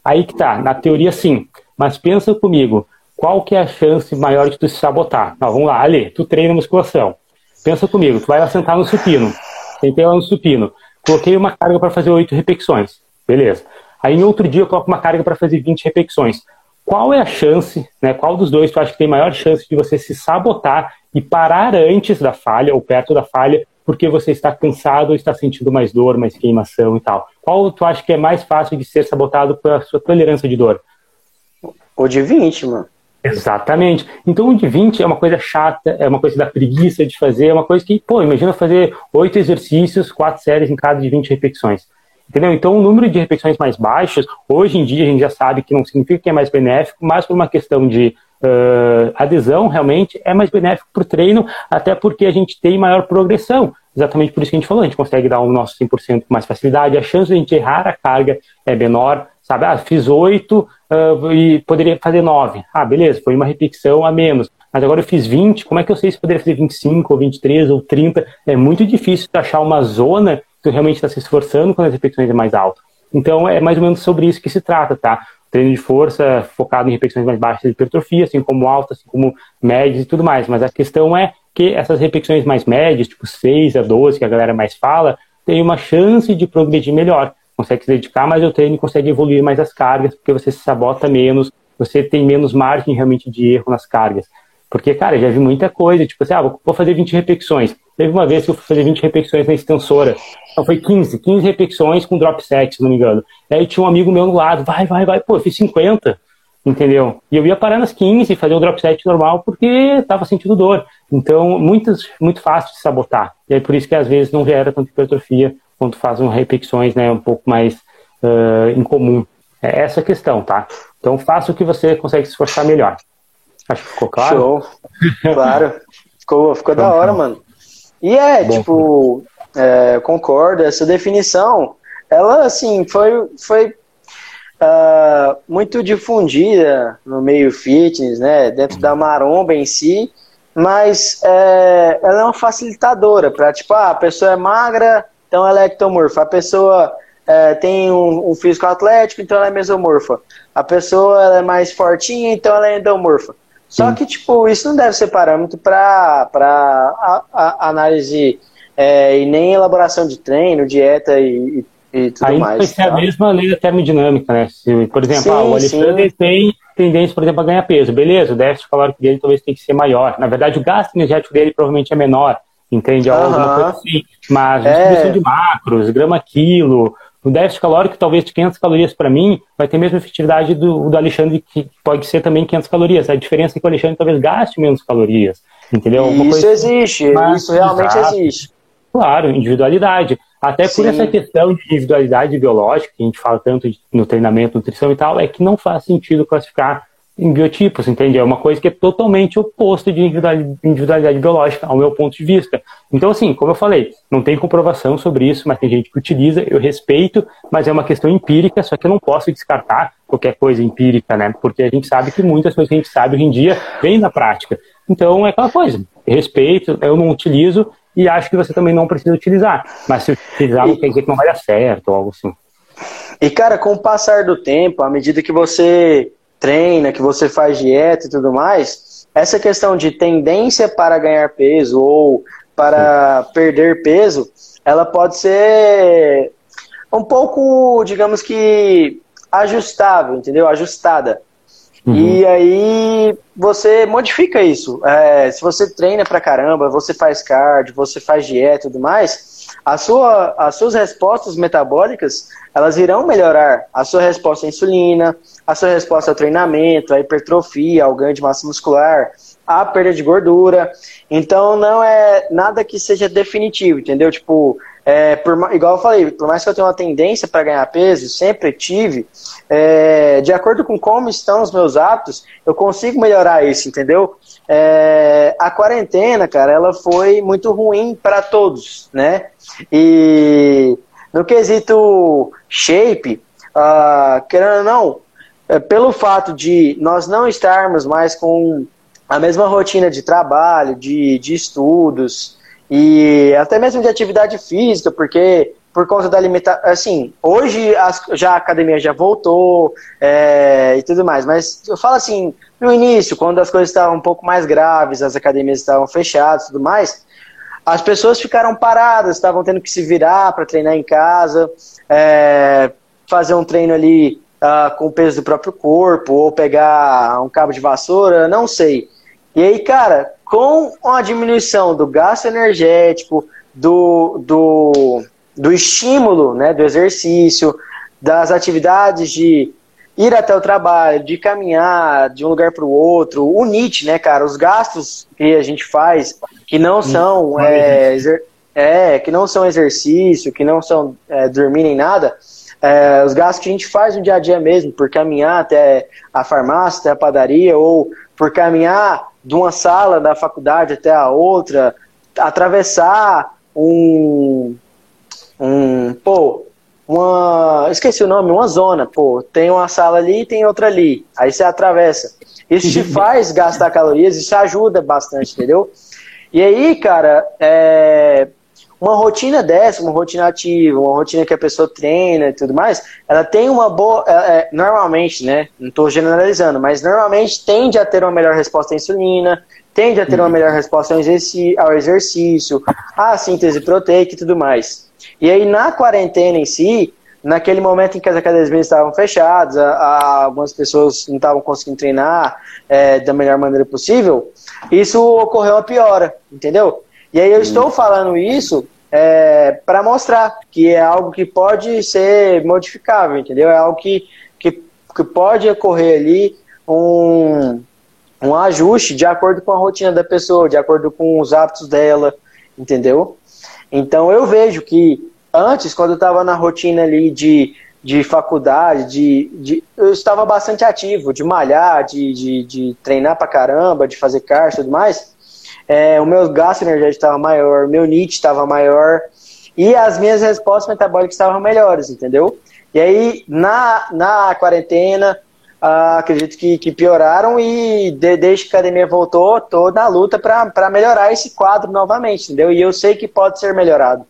S2: Aí que tá, na teoria sim. Mas pensa comigo, qual que é a chance maior de tu se sabotar? Não, vamos lá, Ali, tu treina musculação. Pensa comigo, tu vai lá sentar no supino. Sentei lá no supino. Coloquei uma carga para fazer 8 repetições. Beleza. Aí em outro dia eu coloco uma carga para fazer 20 repetições. Qual é a chance, né? Qual dos dois tu acha que tem maior chance de você se sabotar e parar antes da falha ou perto da falha porque você está cansado ou está sentindo mais dor, mais queimação e tal. Qual tu acha que é mais fácil de ser sabotado pela sua tolerância de dor?
S1: O de 20, mano.
S2: Exatamente. Então o de 20 é uma coisa chata, é uma coisa da preguiça de fazer, é uma coisa que, pô, imagina fazer oito exercícios, quatro séries em cada de 20 repetições. Entendeu? Então, o número de repetições mais baixos, hoje em dia a gente já sabe que não significa que é mais benéfico, mas por uma questão de uh, adesão, realmente é mais benéfico para o treino, até porque a gente tem maior progressão. Exatamente por isso que a gente falou, a gente consegue dar o nosso 100% com mais facilidade, a chance de a gente errar a carga é menor, sabe? Ah, fiz oito uh, e poderia fazer nove. Ah, beleza, foi uma repetição a menos. Mas agora eu fiz 20, como é que eu sei se poderia fazer 25, ou 23, ou 30? É muito difícil achar uma zona que realmente está se esforçando quando as repetições é mais altas. Então é mais ou menos sobre isso que se trata, tá? Treino de força focado em repetições mais baixas de hipertrofia, assim como altas, assim como médias e tudo mais. Mas a questão é que essas repetições mais médias, tipo 6 a 12, que a galera mais fala, tem uma chance de progredir melhor consegue se dedicar mais ao treino, consegue evoluir mais as cargas, porque você se sabota menos, você tem menos margem realmente de erro nas cargas. Porque, cara, já vi muita coisa, tipo assim, ah, vou fazer 20 repetições. Teve uma vez que eu fui fazer 20 repetições na extensora. Então foi 15, 15 repetições com drop set, se não me engano. Aí tinha um amigo meu no lado, vai, vai, vai, pô, eu fiz 50, entendeu? E eu ia parar nas 15 e fazer o drop set normal porque tava sentindo dor. Então, muito, muito fácil de sabotar. E é por isso que às vezes não gera tanta hipertrofia quando fazem repetições né, um pouco mais uh, incomum. É essa a questão, tá? Então faça o que você consegue se esforçar melhor. Acho que ficou claro.
S1: Show. Claro. ficou, ficou da hora, mano. E é, Bom, tipo, é, concordo, essa definição, ela, assim, foi, foi uh, muito difundida no meio fitness, né, dentro da maromba em si, mas é, ela é uma facilitadora para, tipo, ah, a pessoa é magra, então ela é ectomorfa. A pessoa é, tem um, um, físico atlético, então ela é mesomorfa. A pessoa é mais fortinha, então ela é endomorfa. Só Sim. que, tipo, isso não deve ser parâmetro para análise é, e nem elaboração de treino, dieta e, e tudo
S2: Aí
S1: mais.
S2: Vai ser tá? a mesma lei da termodinâmica, né? Se, por exemplo, sim, ah, o Alexandre tem tendência, por exemplo, a ganhar peso. Beleza, o déficit calórico dele talvez tenha que ser maior. Na verdade, o gasto energético dele provavelmente é menor entende? Uhum. Alguma coisa assim. Mas distribuição é. de macros, grama quilo, o déficit calórico, talvez de 500 calorias para mim, vai ter a mesma efetividade do, do Alexandre, que pode ser também 500 calorias. A diferença é que o Alexandre talvez gaste menos calorias, entendeu?
S1: isso coisa... existe, Mas, isso realmente exato. existe.
S2: Claro, individualidade. Até Sim. por essa questão de individualidade biológica, que a gente fala tanto no treinamento, nutrição e tal, é que não faz sentido classificar em biotipos, entende? É uma coisa que é totalmente oposto de individualidade, individualidade, biológica, ao meu ponto de vista. Então, assim, como eu falei, não tem comprovação sobre isso, mas tem gente que utiliza, eu respeito, mas é uma questão empírica, só que eu não posso descartar qualquer coisa empírica, né? Porque a gente sabe que muitas coisas que a gente sabe hoje em dia vêm da prática. Então, é aquela coisa, respeito, eu não utilizo e acho que você também não precisa utilizar. Mas se utilizar, não quer dizer que não vai dar certo ou algo assim.
S1: E, cara, com o passar do tempo, à medida que você treina, que você faz dieta e tudo mais, essa questão de tendência para ganhar peso ou para Sim. perder peso, ela pode ser um pouco, digamos que, ajustável, entendeu? Ajustada. Uhum. E aí você modifica isso. É, se você treina pra caramba, você faz cardio, você faz dieta e tudo mais, a sua, as suas respostas metabólicas elas irão melhorar. A sua resposta à insulina, a sua resposta ao treinamento, à hipertrofia, ao ganho de massa muscular, à perda de gordura. Então não é nada que seja definitivo, entendeu? Tipo, é, por, igual eu falei, por mais que eu tenha uma tendência para ganhar peso, sempre tive, é, de acordo com como estão os meus hábitos, eu consigo melhorar isso, entendeu? É, a quarentena, cara, ela foi muito ruim para todos, né? E no quesito shape, uh, querendo ou não, é, pelo fato de nós não estarmos mais com a mesma rotina de trabalho, de, de estudos, e até mesmo de atividade física, porque por conta da alimentação, assim, hoje as, já a academia já voltou é, e tudo mais, mas eu falo assim, no início, quando as coisas estavam um pouco mais graves, as academias estavam fechadas e tudo mais, as pessoas ficaram paradas, estavam tendo que se virar para treinar em casa, é, fazer um treino ali uh, com o peso do próprio corpo, ou pegar um cabo de vassoura, não sei. E aí, cara, com a diminuição do gasto energético, do, do, do estímulo, né, do exercício, das atividades de ir até o trabalho, de caminhar de um lugar para o outro, o NIT, né, cara, os gastos que a gente faz, que não são é, é, que não são exercício, que não são é, dormir nem nada, é, os gastos que a gente faz no dia a dia mesmo, por caminhar até a farmácia, até a padaria, ou por caminhar de uma sala da faculdade até a outra, atravessar um, um pô, uma. Esqueci o nome, uma zona, pô. Tem uma sala ali e tem outra ali. Aí você atravessa. Isso te faz gastar calorias, isso ajuda bastante, entendeu? E aí, cara, é, uma rotina dessa, uma rotina ativa, uma rotina que a pessoa treina e tudo mais, ela tem uma boa. É, é normalmente, né? Não estou generalizando, mas normalmente tende a ter uma melhor resposta à insulina, tende a ter uma melhor resposta ao exercício, à síntese proteica e tudo mais. E aí, na quarentena em si, naquele momento em que as academias estavam fechadas, a, a, algumas pessoas não estavam conseguindo treinar é, da melhor maneira possível, isso ocorreu uma piora, entendeu? E aí eu estou falando isso é, para mostrar que é algo que pode ser modificável, entendeu? É algo que, que, que pode ocorrer ali um, um ajuste de acordo com a rotina da pessoa, de acordo com os hábitos dela, entendeu? Então eu vejo que antes, quando eu estava na rotina ali de, de faculdade, de, de, eu estava bastante ativo, de malhar, de, de, de treinar pra caramba, de fazer cardio e tudo mais é, o meu gasto energético estava maior, o meu NIT estava maior e as minhas respostas metabólicas estavam melhores, entendeu? E aí, na, na quarentena, ah, acredito que, que pioraram e de, desde que a academia voltou, estou na luta para melhorar esse quadro novamente, entendeu? E eu sei que pode ser melhorado.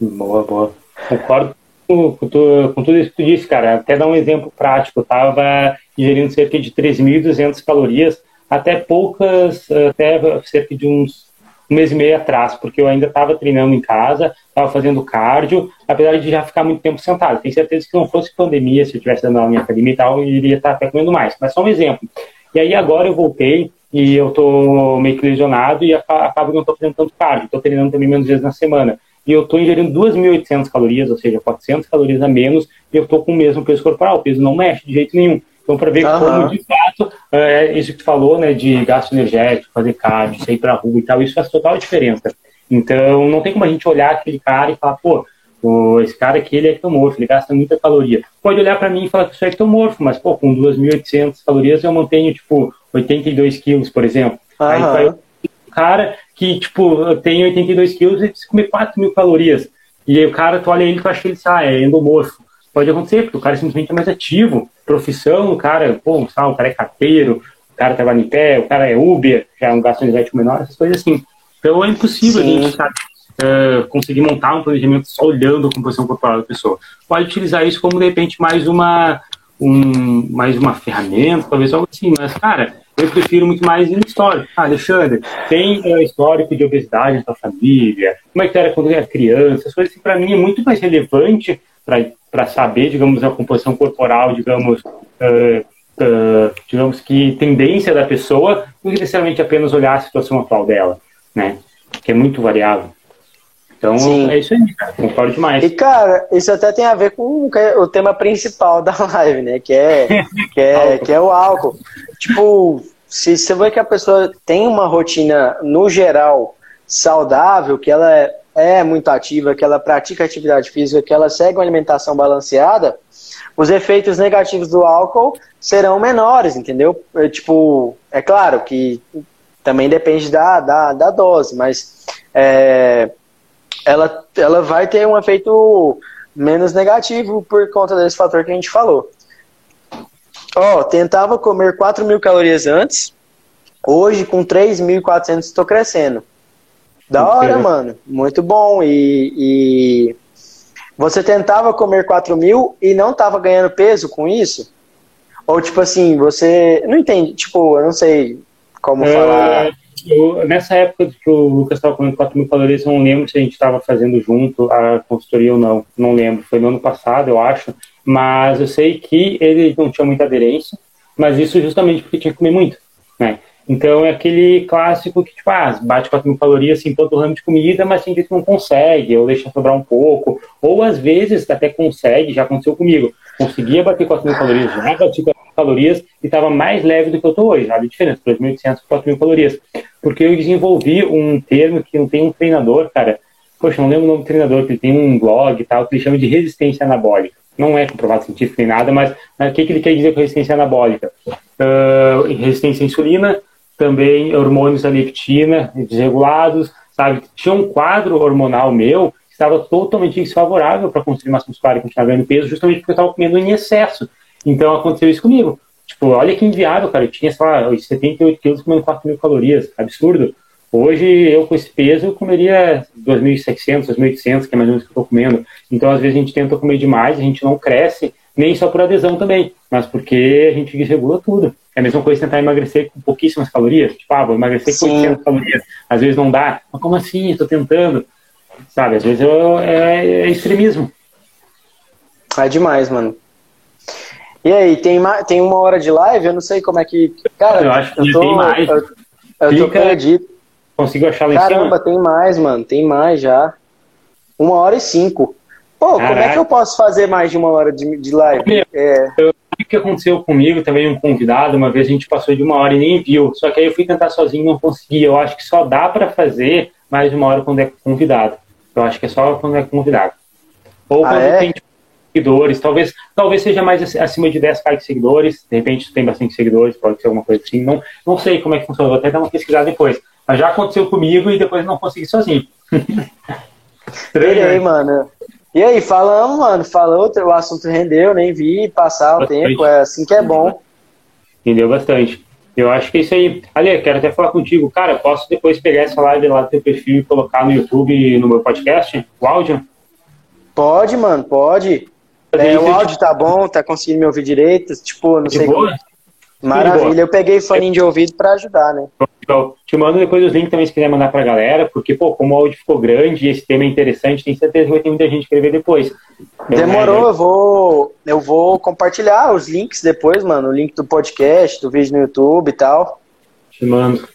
S2: Boa, boa. Concordo com, com, com tudo isso que tu disse, cara. Até dar um exemplo prático. Eu estava ingerindo cerca de 3.200 calorias até poucas, até cerca de uns um mês e meio atrás, porque eu ainda estava treinando em casa, estava fazendo cardio, apesar de já ficar muito tempo sentado. Tenho certeza que se não fosse pandemia, se eu estivesse dando na minha academia e tal, eu iria estar até comendo mais. Mas só um exemplo. E aí agora eu voltei e eu tô meio que lesionado e acabo não estou fazendo tanto cardio, estou treinando também menos vezes na semana. E eu estou ingerindo 2.800 calorias, ou seja, 400 calorias a menos, e eu estou com o mesmo peso corporal. O peso não mexe de jeito nenhum. Então, para ver uhum. como, de fato, é, isso que tu falou, né, de gasto energético, fazer cardio, sair para rua e tal, isso faz total diferença. Então, não tem como a gente olhar aquele cara e falar, pô, esse cara aqui, ele é ectomorfo, ele gasta muita caloria. Pode olhar para mim e falar que eu sou ectomorfo, mas, pô, com 2.800 calorias eu mantenho, tipo, 82 quilos, por exemplo. Uhum. Aí vai um cara que, tipo, tem 82 quilos e precisa comer 4 mil calorias. E aí o cara, tu olha ele e tu acha que ele, ah, é endomorfo. Pode acontecer, porque o cara simplesmente é mais ativo profissão, o cara, pô, sabe, o cara é carteiro, o cara trabalha em pé, o cara é Uber, já é um gasto energético menor, essas coisas assim. Então é impossível Sim. a gente sabe, uh, conseguir montar um planejamento só olhando a composição corporal da pessoa. Pode utilizar isso como, de repente, mais uma, um, mais uma ferramenta, talvez algo assim, mas, cara, eu prefiro muito mais no histórico. Ah, Alexandre, tem uh, histórico de obesidade na tua família? Como é que era quando era criança? Essas coisas, assim, para mim, é muito mais relevante para saber, digamos, a composição corporal, digamos, uh, uh, digamos que tendência da pessoa, do que necessariamente apenas olhar a situação atual dela, né? Que é muito variável. Então, Sim. é isso aí, cara. Concordo demais.
S1: E, cara, isso até tem a ver com o tema principal da live, né? Que é, que é, que é o álcool. Tipo, se você vê que a pessoa tem uma rotina, no geral, saudável, que ela é muito ativa, que ela pratica atividade física, que ela segue uma alimentação balanceada, os efeitos negativos do álcool serão menores, entendeu? É, tipo, é claro que também depende da, da, da dose, mas é, ela, ela vai ter um efeito menos negativo por conta desse fator que a gente falou. Ó, tentava comer 4 mil calorias antes, hoje com 3.400 estou crescendo. Da hora, mano. Muito bom. E, e, você tentava comer 4 mil e não tava ganhando peso com isso? Ou tipo assim, você. Não entende, tipo, eu não sei como é, falar.
S2: Eu, nessa época que o Lucas estava comendo 4 mil calorias, eu não lembro se a gente estava fazendo junto a consultoria ou não. Não lembro. Foi no ano passado, eu acho. Mas eu sei que ele não tinha muita aderência, mas isso justamente porque tinha que comer muito. Né? Então é aquele clássico que, tipo, ah, bate 4 mil calorias assim, todo ramo de comida, mas tem que não consegue, ou deixa sobrar um pouco, ou às vezes até consegue, já aconteceu comigo, conseguia bater 4 mil calorias, já bati 4 mil calorias e estava mais leve do que eu estou hoje, de diferença, 2.800 para 4 mil calorias. Porque eu desenvolvi um termo que não tem um treinador, cara, poxa, não lembro o nome do treinador, que ele tem um blog e tal, que ele chama de resistência anabólica. Não é comprovado científico nem nada, mas o que, que ele quer dizer com resistência anabólica? Uh, resistência à insulina, também hormônios da leptina desregulados, sabe? Tinha um quadro hormonal meu que estava totalmente desfavorável para construir massa muscular e continuar ganhando peso, justamente porque eu estava comendo em excesso. Então aconteceu isso comigo. Tipo, olha que inviável, cara. Eu tinha, sei lá, 78 quilos comendo 4 mil calorias. Absurdo. Hoje, eu com esse peso, eu comeria 2.600, 2.800, que é mais ou menos o que eu estou comendo. Então, às vezes, a gente tenta comer demais, a gente não cresce, nem só por adesão também, mas porque a gente desregula tudo. É a mesma coisa tentar emagrecer com pouquíssimas calorias. Tipo, ah, vou emagrecer com 800 calorias. Às vezes não dá. Mas como assim? Estou tentando. Sabe, às vezes eu, é, é extremismo.
S1: É demais, mano. E aí, tem, tem uma hora de live? Eu não sei como é que. Cara,
S2: eu acho que eu tô, tem mais.
S1: Eu, eu tô perdido.
S2: Consigo achar lá
S1: Caramba, em cima? tem mais, mano. Tem mais já. Uma hora e cinco. Pô, Caraca. como é que eu posso fazer mais de uma hora de, de live?
S2: Meu, é... O que aconteceu comigo, também um convidado, uma vez a gente passou de uma hora e nem viu. Só que aí eu fui tentar sozinho e não consegui. Eu acho que só dá para fazer mais de uma hora quando é convidado. Eu acho que é só quando é convidado. Ou ah, quando é? tem seguidores, talvez, talvez seja mais acima de 10k de seguidores, de repente tem bastante seguidores, pode ser alguma coisa assim, não, não sei como é que funciona, vou até dar uma pesquisada depois, mas já aconteceu comigo e depois não consegui sozinho.
S1: e aí, mano? E aí, falamos, mano, falou, o assunto rendeu, nem vi passar o bastante. tempo, é assim que é bom.
S2: Rendeu bastante. Eu acho que é isso aí. Ali, quero até falar contigo. Cara, posso depois pegar essa live lá do teu perfil e colocar no YouTube no meu podcast, o áudio?
S1: Pode, mano, pode. É, o áudio tá bom, tá conseguindo me ouvir direito, tipo, não de sei boa? como. Maravilha, eu peguei fone de ouvido para ajudar, né?
S2: Então, te mando depois os links também se quiser mandar pra galera, porque, pô, como o áudio ficou grande e esse tema é interessante, tenho certeza que vai ter muita gente que ver depois.
S1: Demorou, eu vou, eu vou compartilhar os links depois, mano, o link do podcast, do vídeo no YouTube e tal.
S2: Te mando.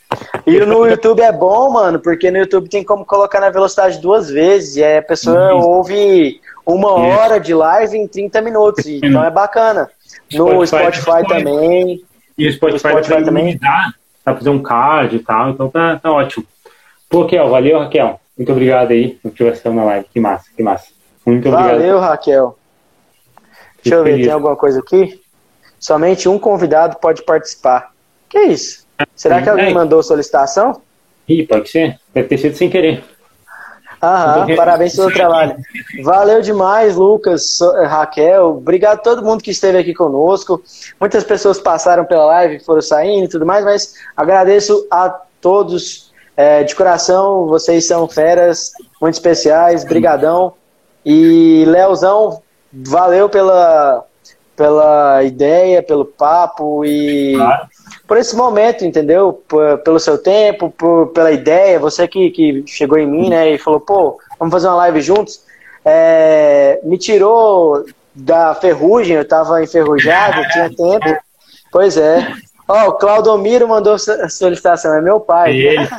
S1: E no YouTube é bom, mano, porque no YouTube tem como colocar na velocidade duas vezes, e a pessoa Isso. ouve uma hora de live em 30 minutos, então é bacana. No Spotify, Spotify também.
S2: E o Spotify, o Spotify também dá para fazer um card e tal, então tá, tá ótimo. Pô, Raquel, valeu, Raquel. Muito obrigado aí por participação na live. Que massa, que massa. Muito
S1: obrigado. Valeu, Raquel. Deixa eu ver, tem alguma coisa aqui? Somente um convidado pode participar. Que isso? Será que alguém mandou solicitação?
S2: Ih, pode ser. Deve ter sido sem querer.
S1: Aham, parabéns pelo trabalho. Valeu demais, Lucas, Raquel. Obrigado a todo mundo que esteve aqui conosco. Muitas pessoas passaram pela live, foram saindo e tudo mais, mas agradeço a todos é, de coração. Vocês são feras muito especiais. Brigadão. E Leozão, valeu pela, pela ideia, pelo papo e claro. Por esse momento, entendeu? Por, pelo seu tempo, por, pela ideia. Você que, que chegou em mim, né, e falou, pô, vamos fazer uma live juntos. É, me tirou da ferrugem, eu tava enferrujado, tinha tempo. Pois é. Ó, oh, o Claudomiro mandou solicitação, é meu pai.
S2: Ele.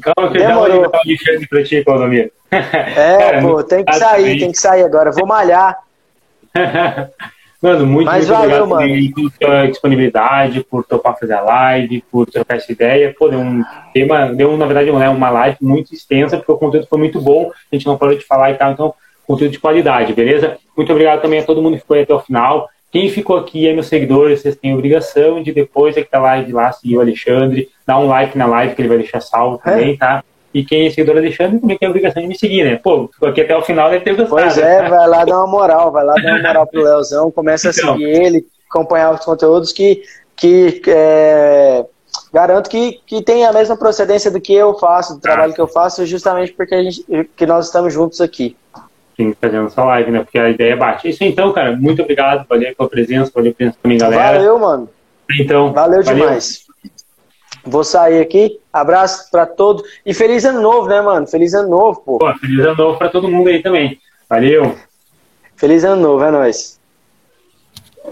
S2: Calma que Demorou. eu já vou pra ti, Claudomiro.
S1: É, Cara, pô, tem que sair, tem que sair agora. Vou malhar.
S2: Mano, muito, Mas muito valeu, obrigado mano. por tua disponibilidade, por topar fazer a live, por trocar essa ideia. Pô, deu um tema, deu, na verdade, né, uma live muito extensa, porque o conteúdo foi muito bom, a gente não parou de falar e tal, então, conteúdo de qualidade, beleza? Muito obrigado também a todo mundo que foi até o final. Quem ficou aqui é meus seguidores, vocês têm obrigação de depois da live lá seguir o Alexandre, dar um like na live que ele vai deixar salvo é. também, tá? E quem é seguidor do Alexandre também tem a obrigação de me seguir, né? Pô, aqui até o final deve ter gostado.
S1: Pois é, vai lá dar uma moral, vai lá dar uma moral pro Leozão, começa então. a seguir ele, acompanhar os conteúdos que, que é, garanto que, que tem a mesma procedência do que eu faço, do trabalho ah. que eu faço, justamente porque a gente, que nós estamos juntos aqui.
S2: Sim, fazendo essa live, né? Porque a ideia bate. Isso então, cara, muito obrigado, valeu pela presença, valeu pela presença também, galera.
S1: Valeu, mano.
S2: Então,
S1: valeu, valeu. demais. Vou sair aqui. Abraço para todos. E feliz ano novo, né, mano? Feliz ano novo, pô.
S2: pô feliz ano novo para todo mundo aí também. Valeu.
S1: Feliz ano novo, é nóis.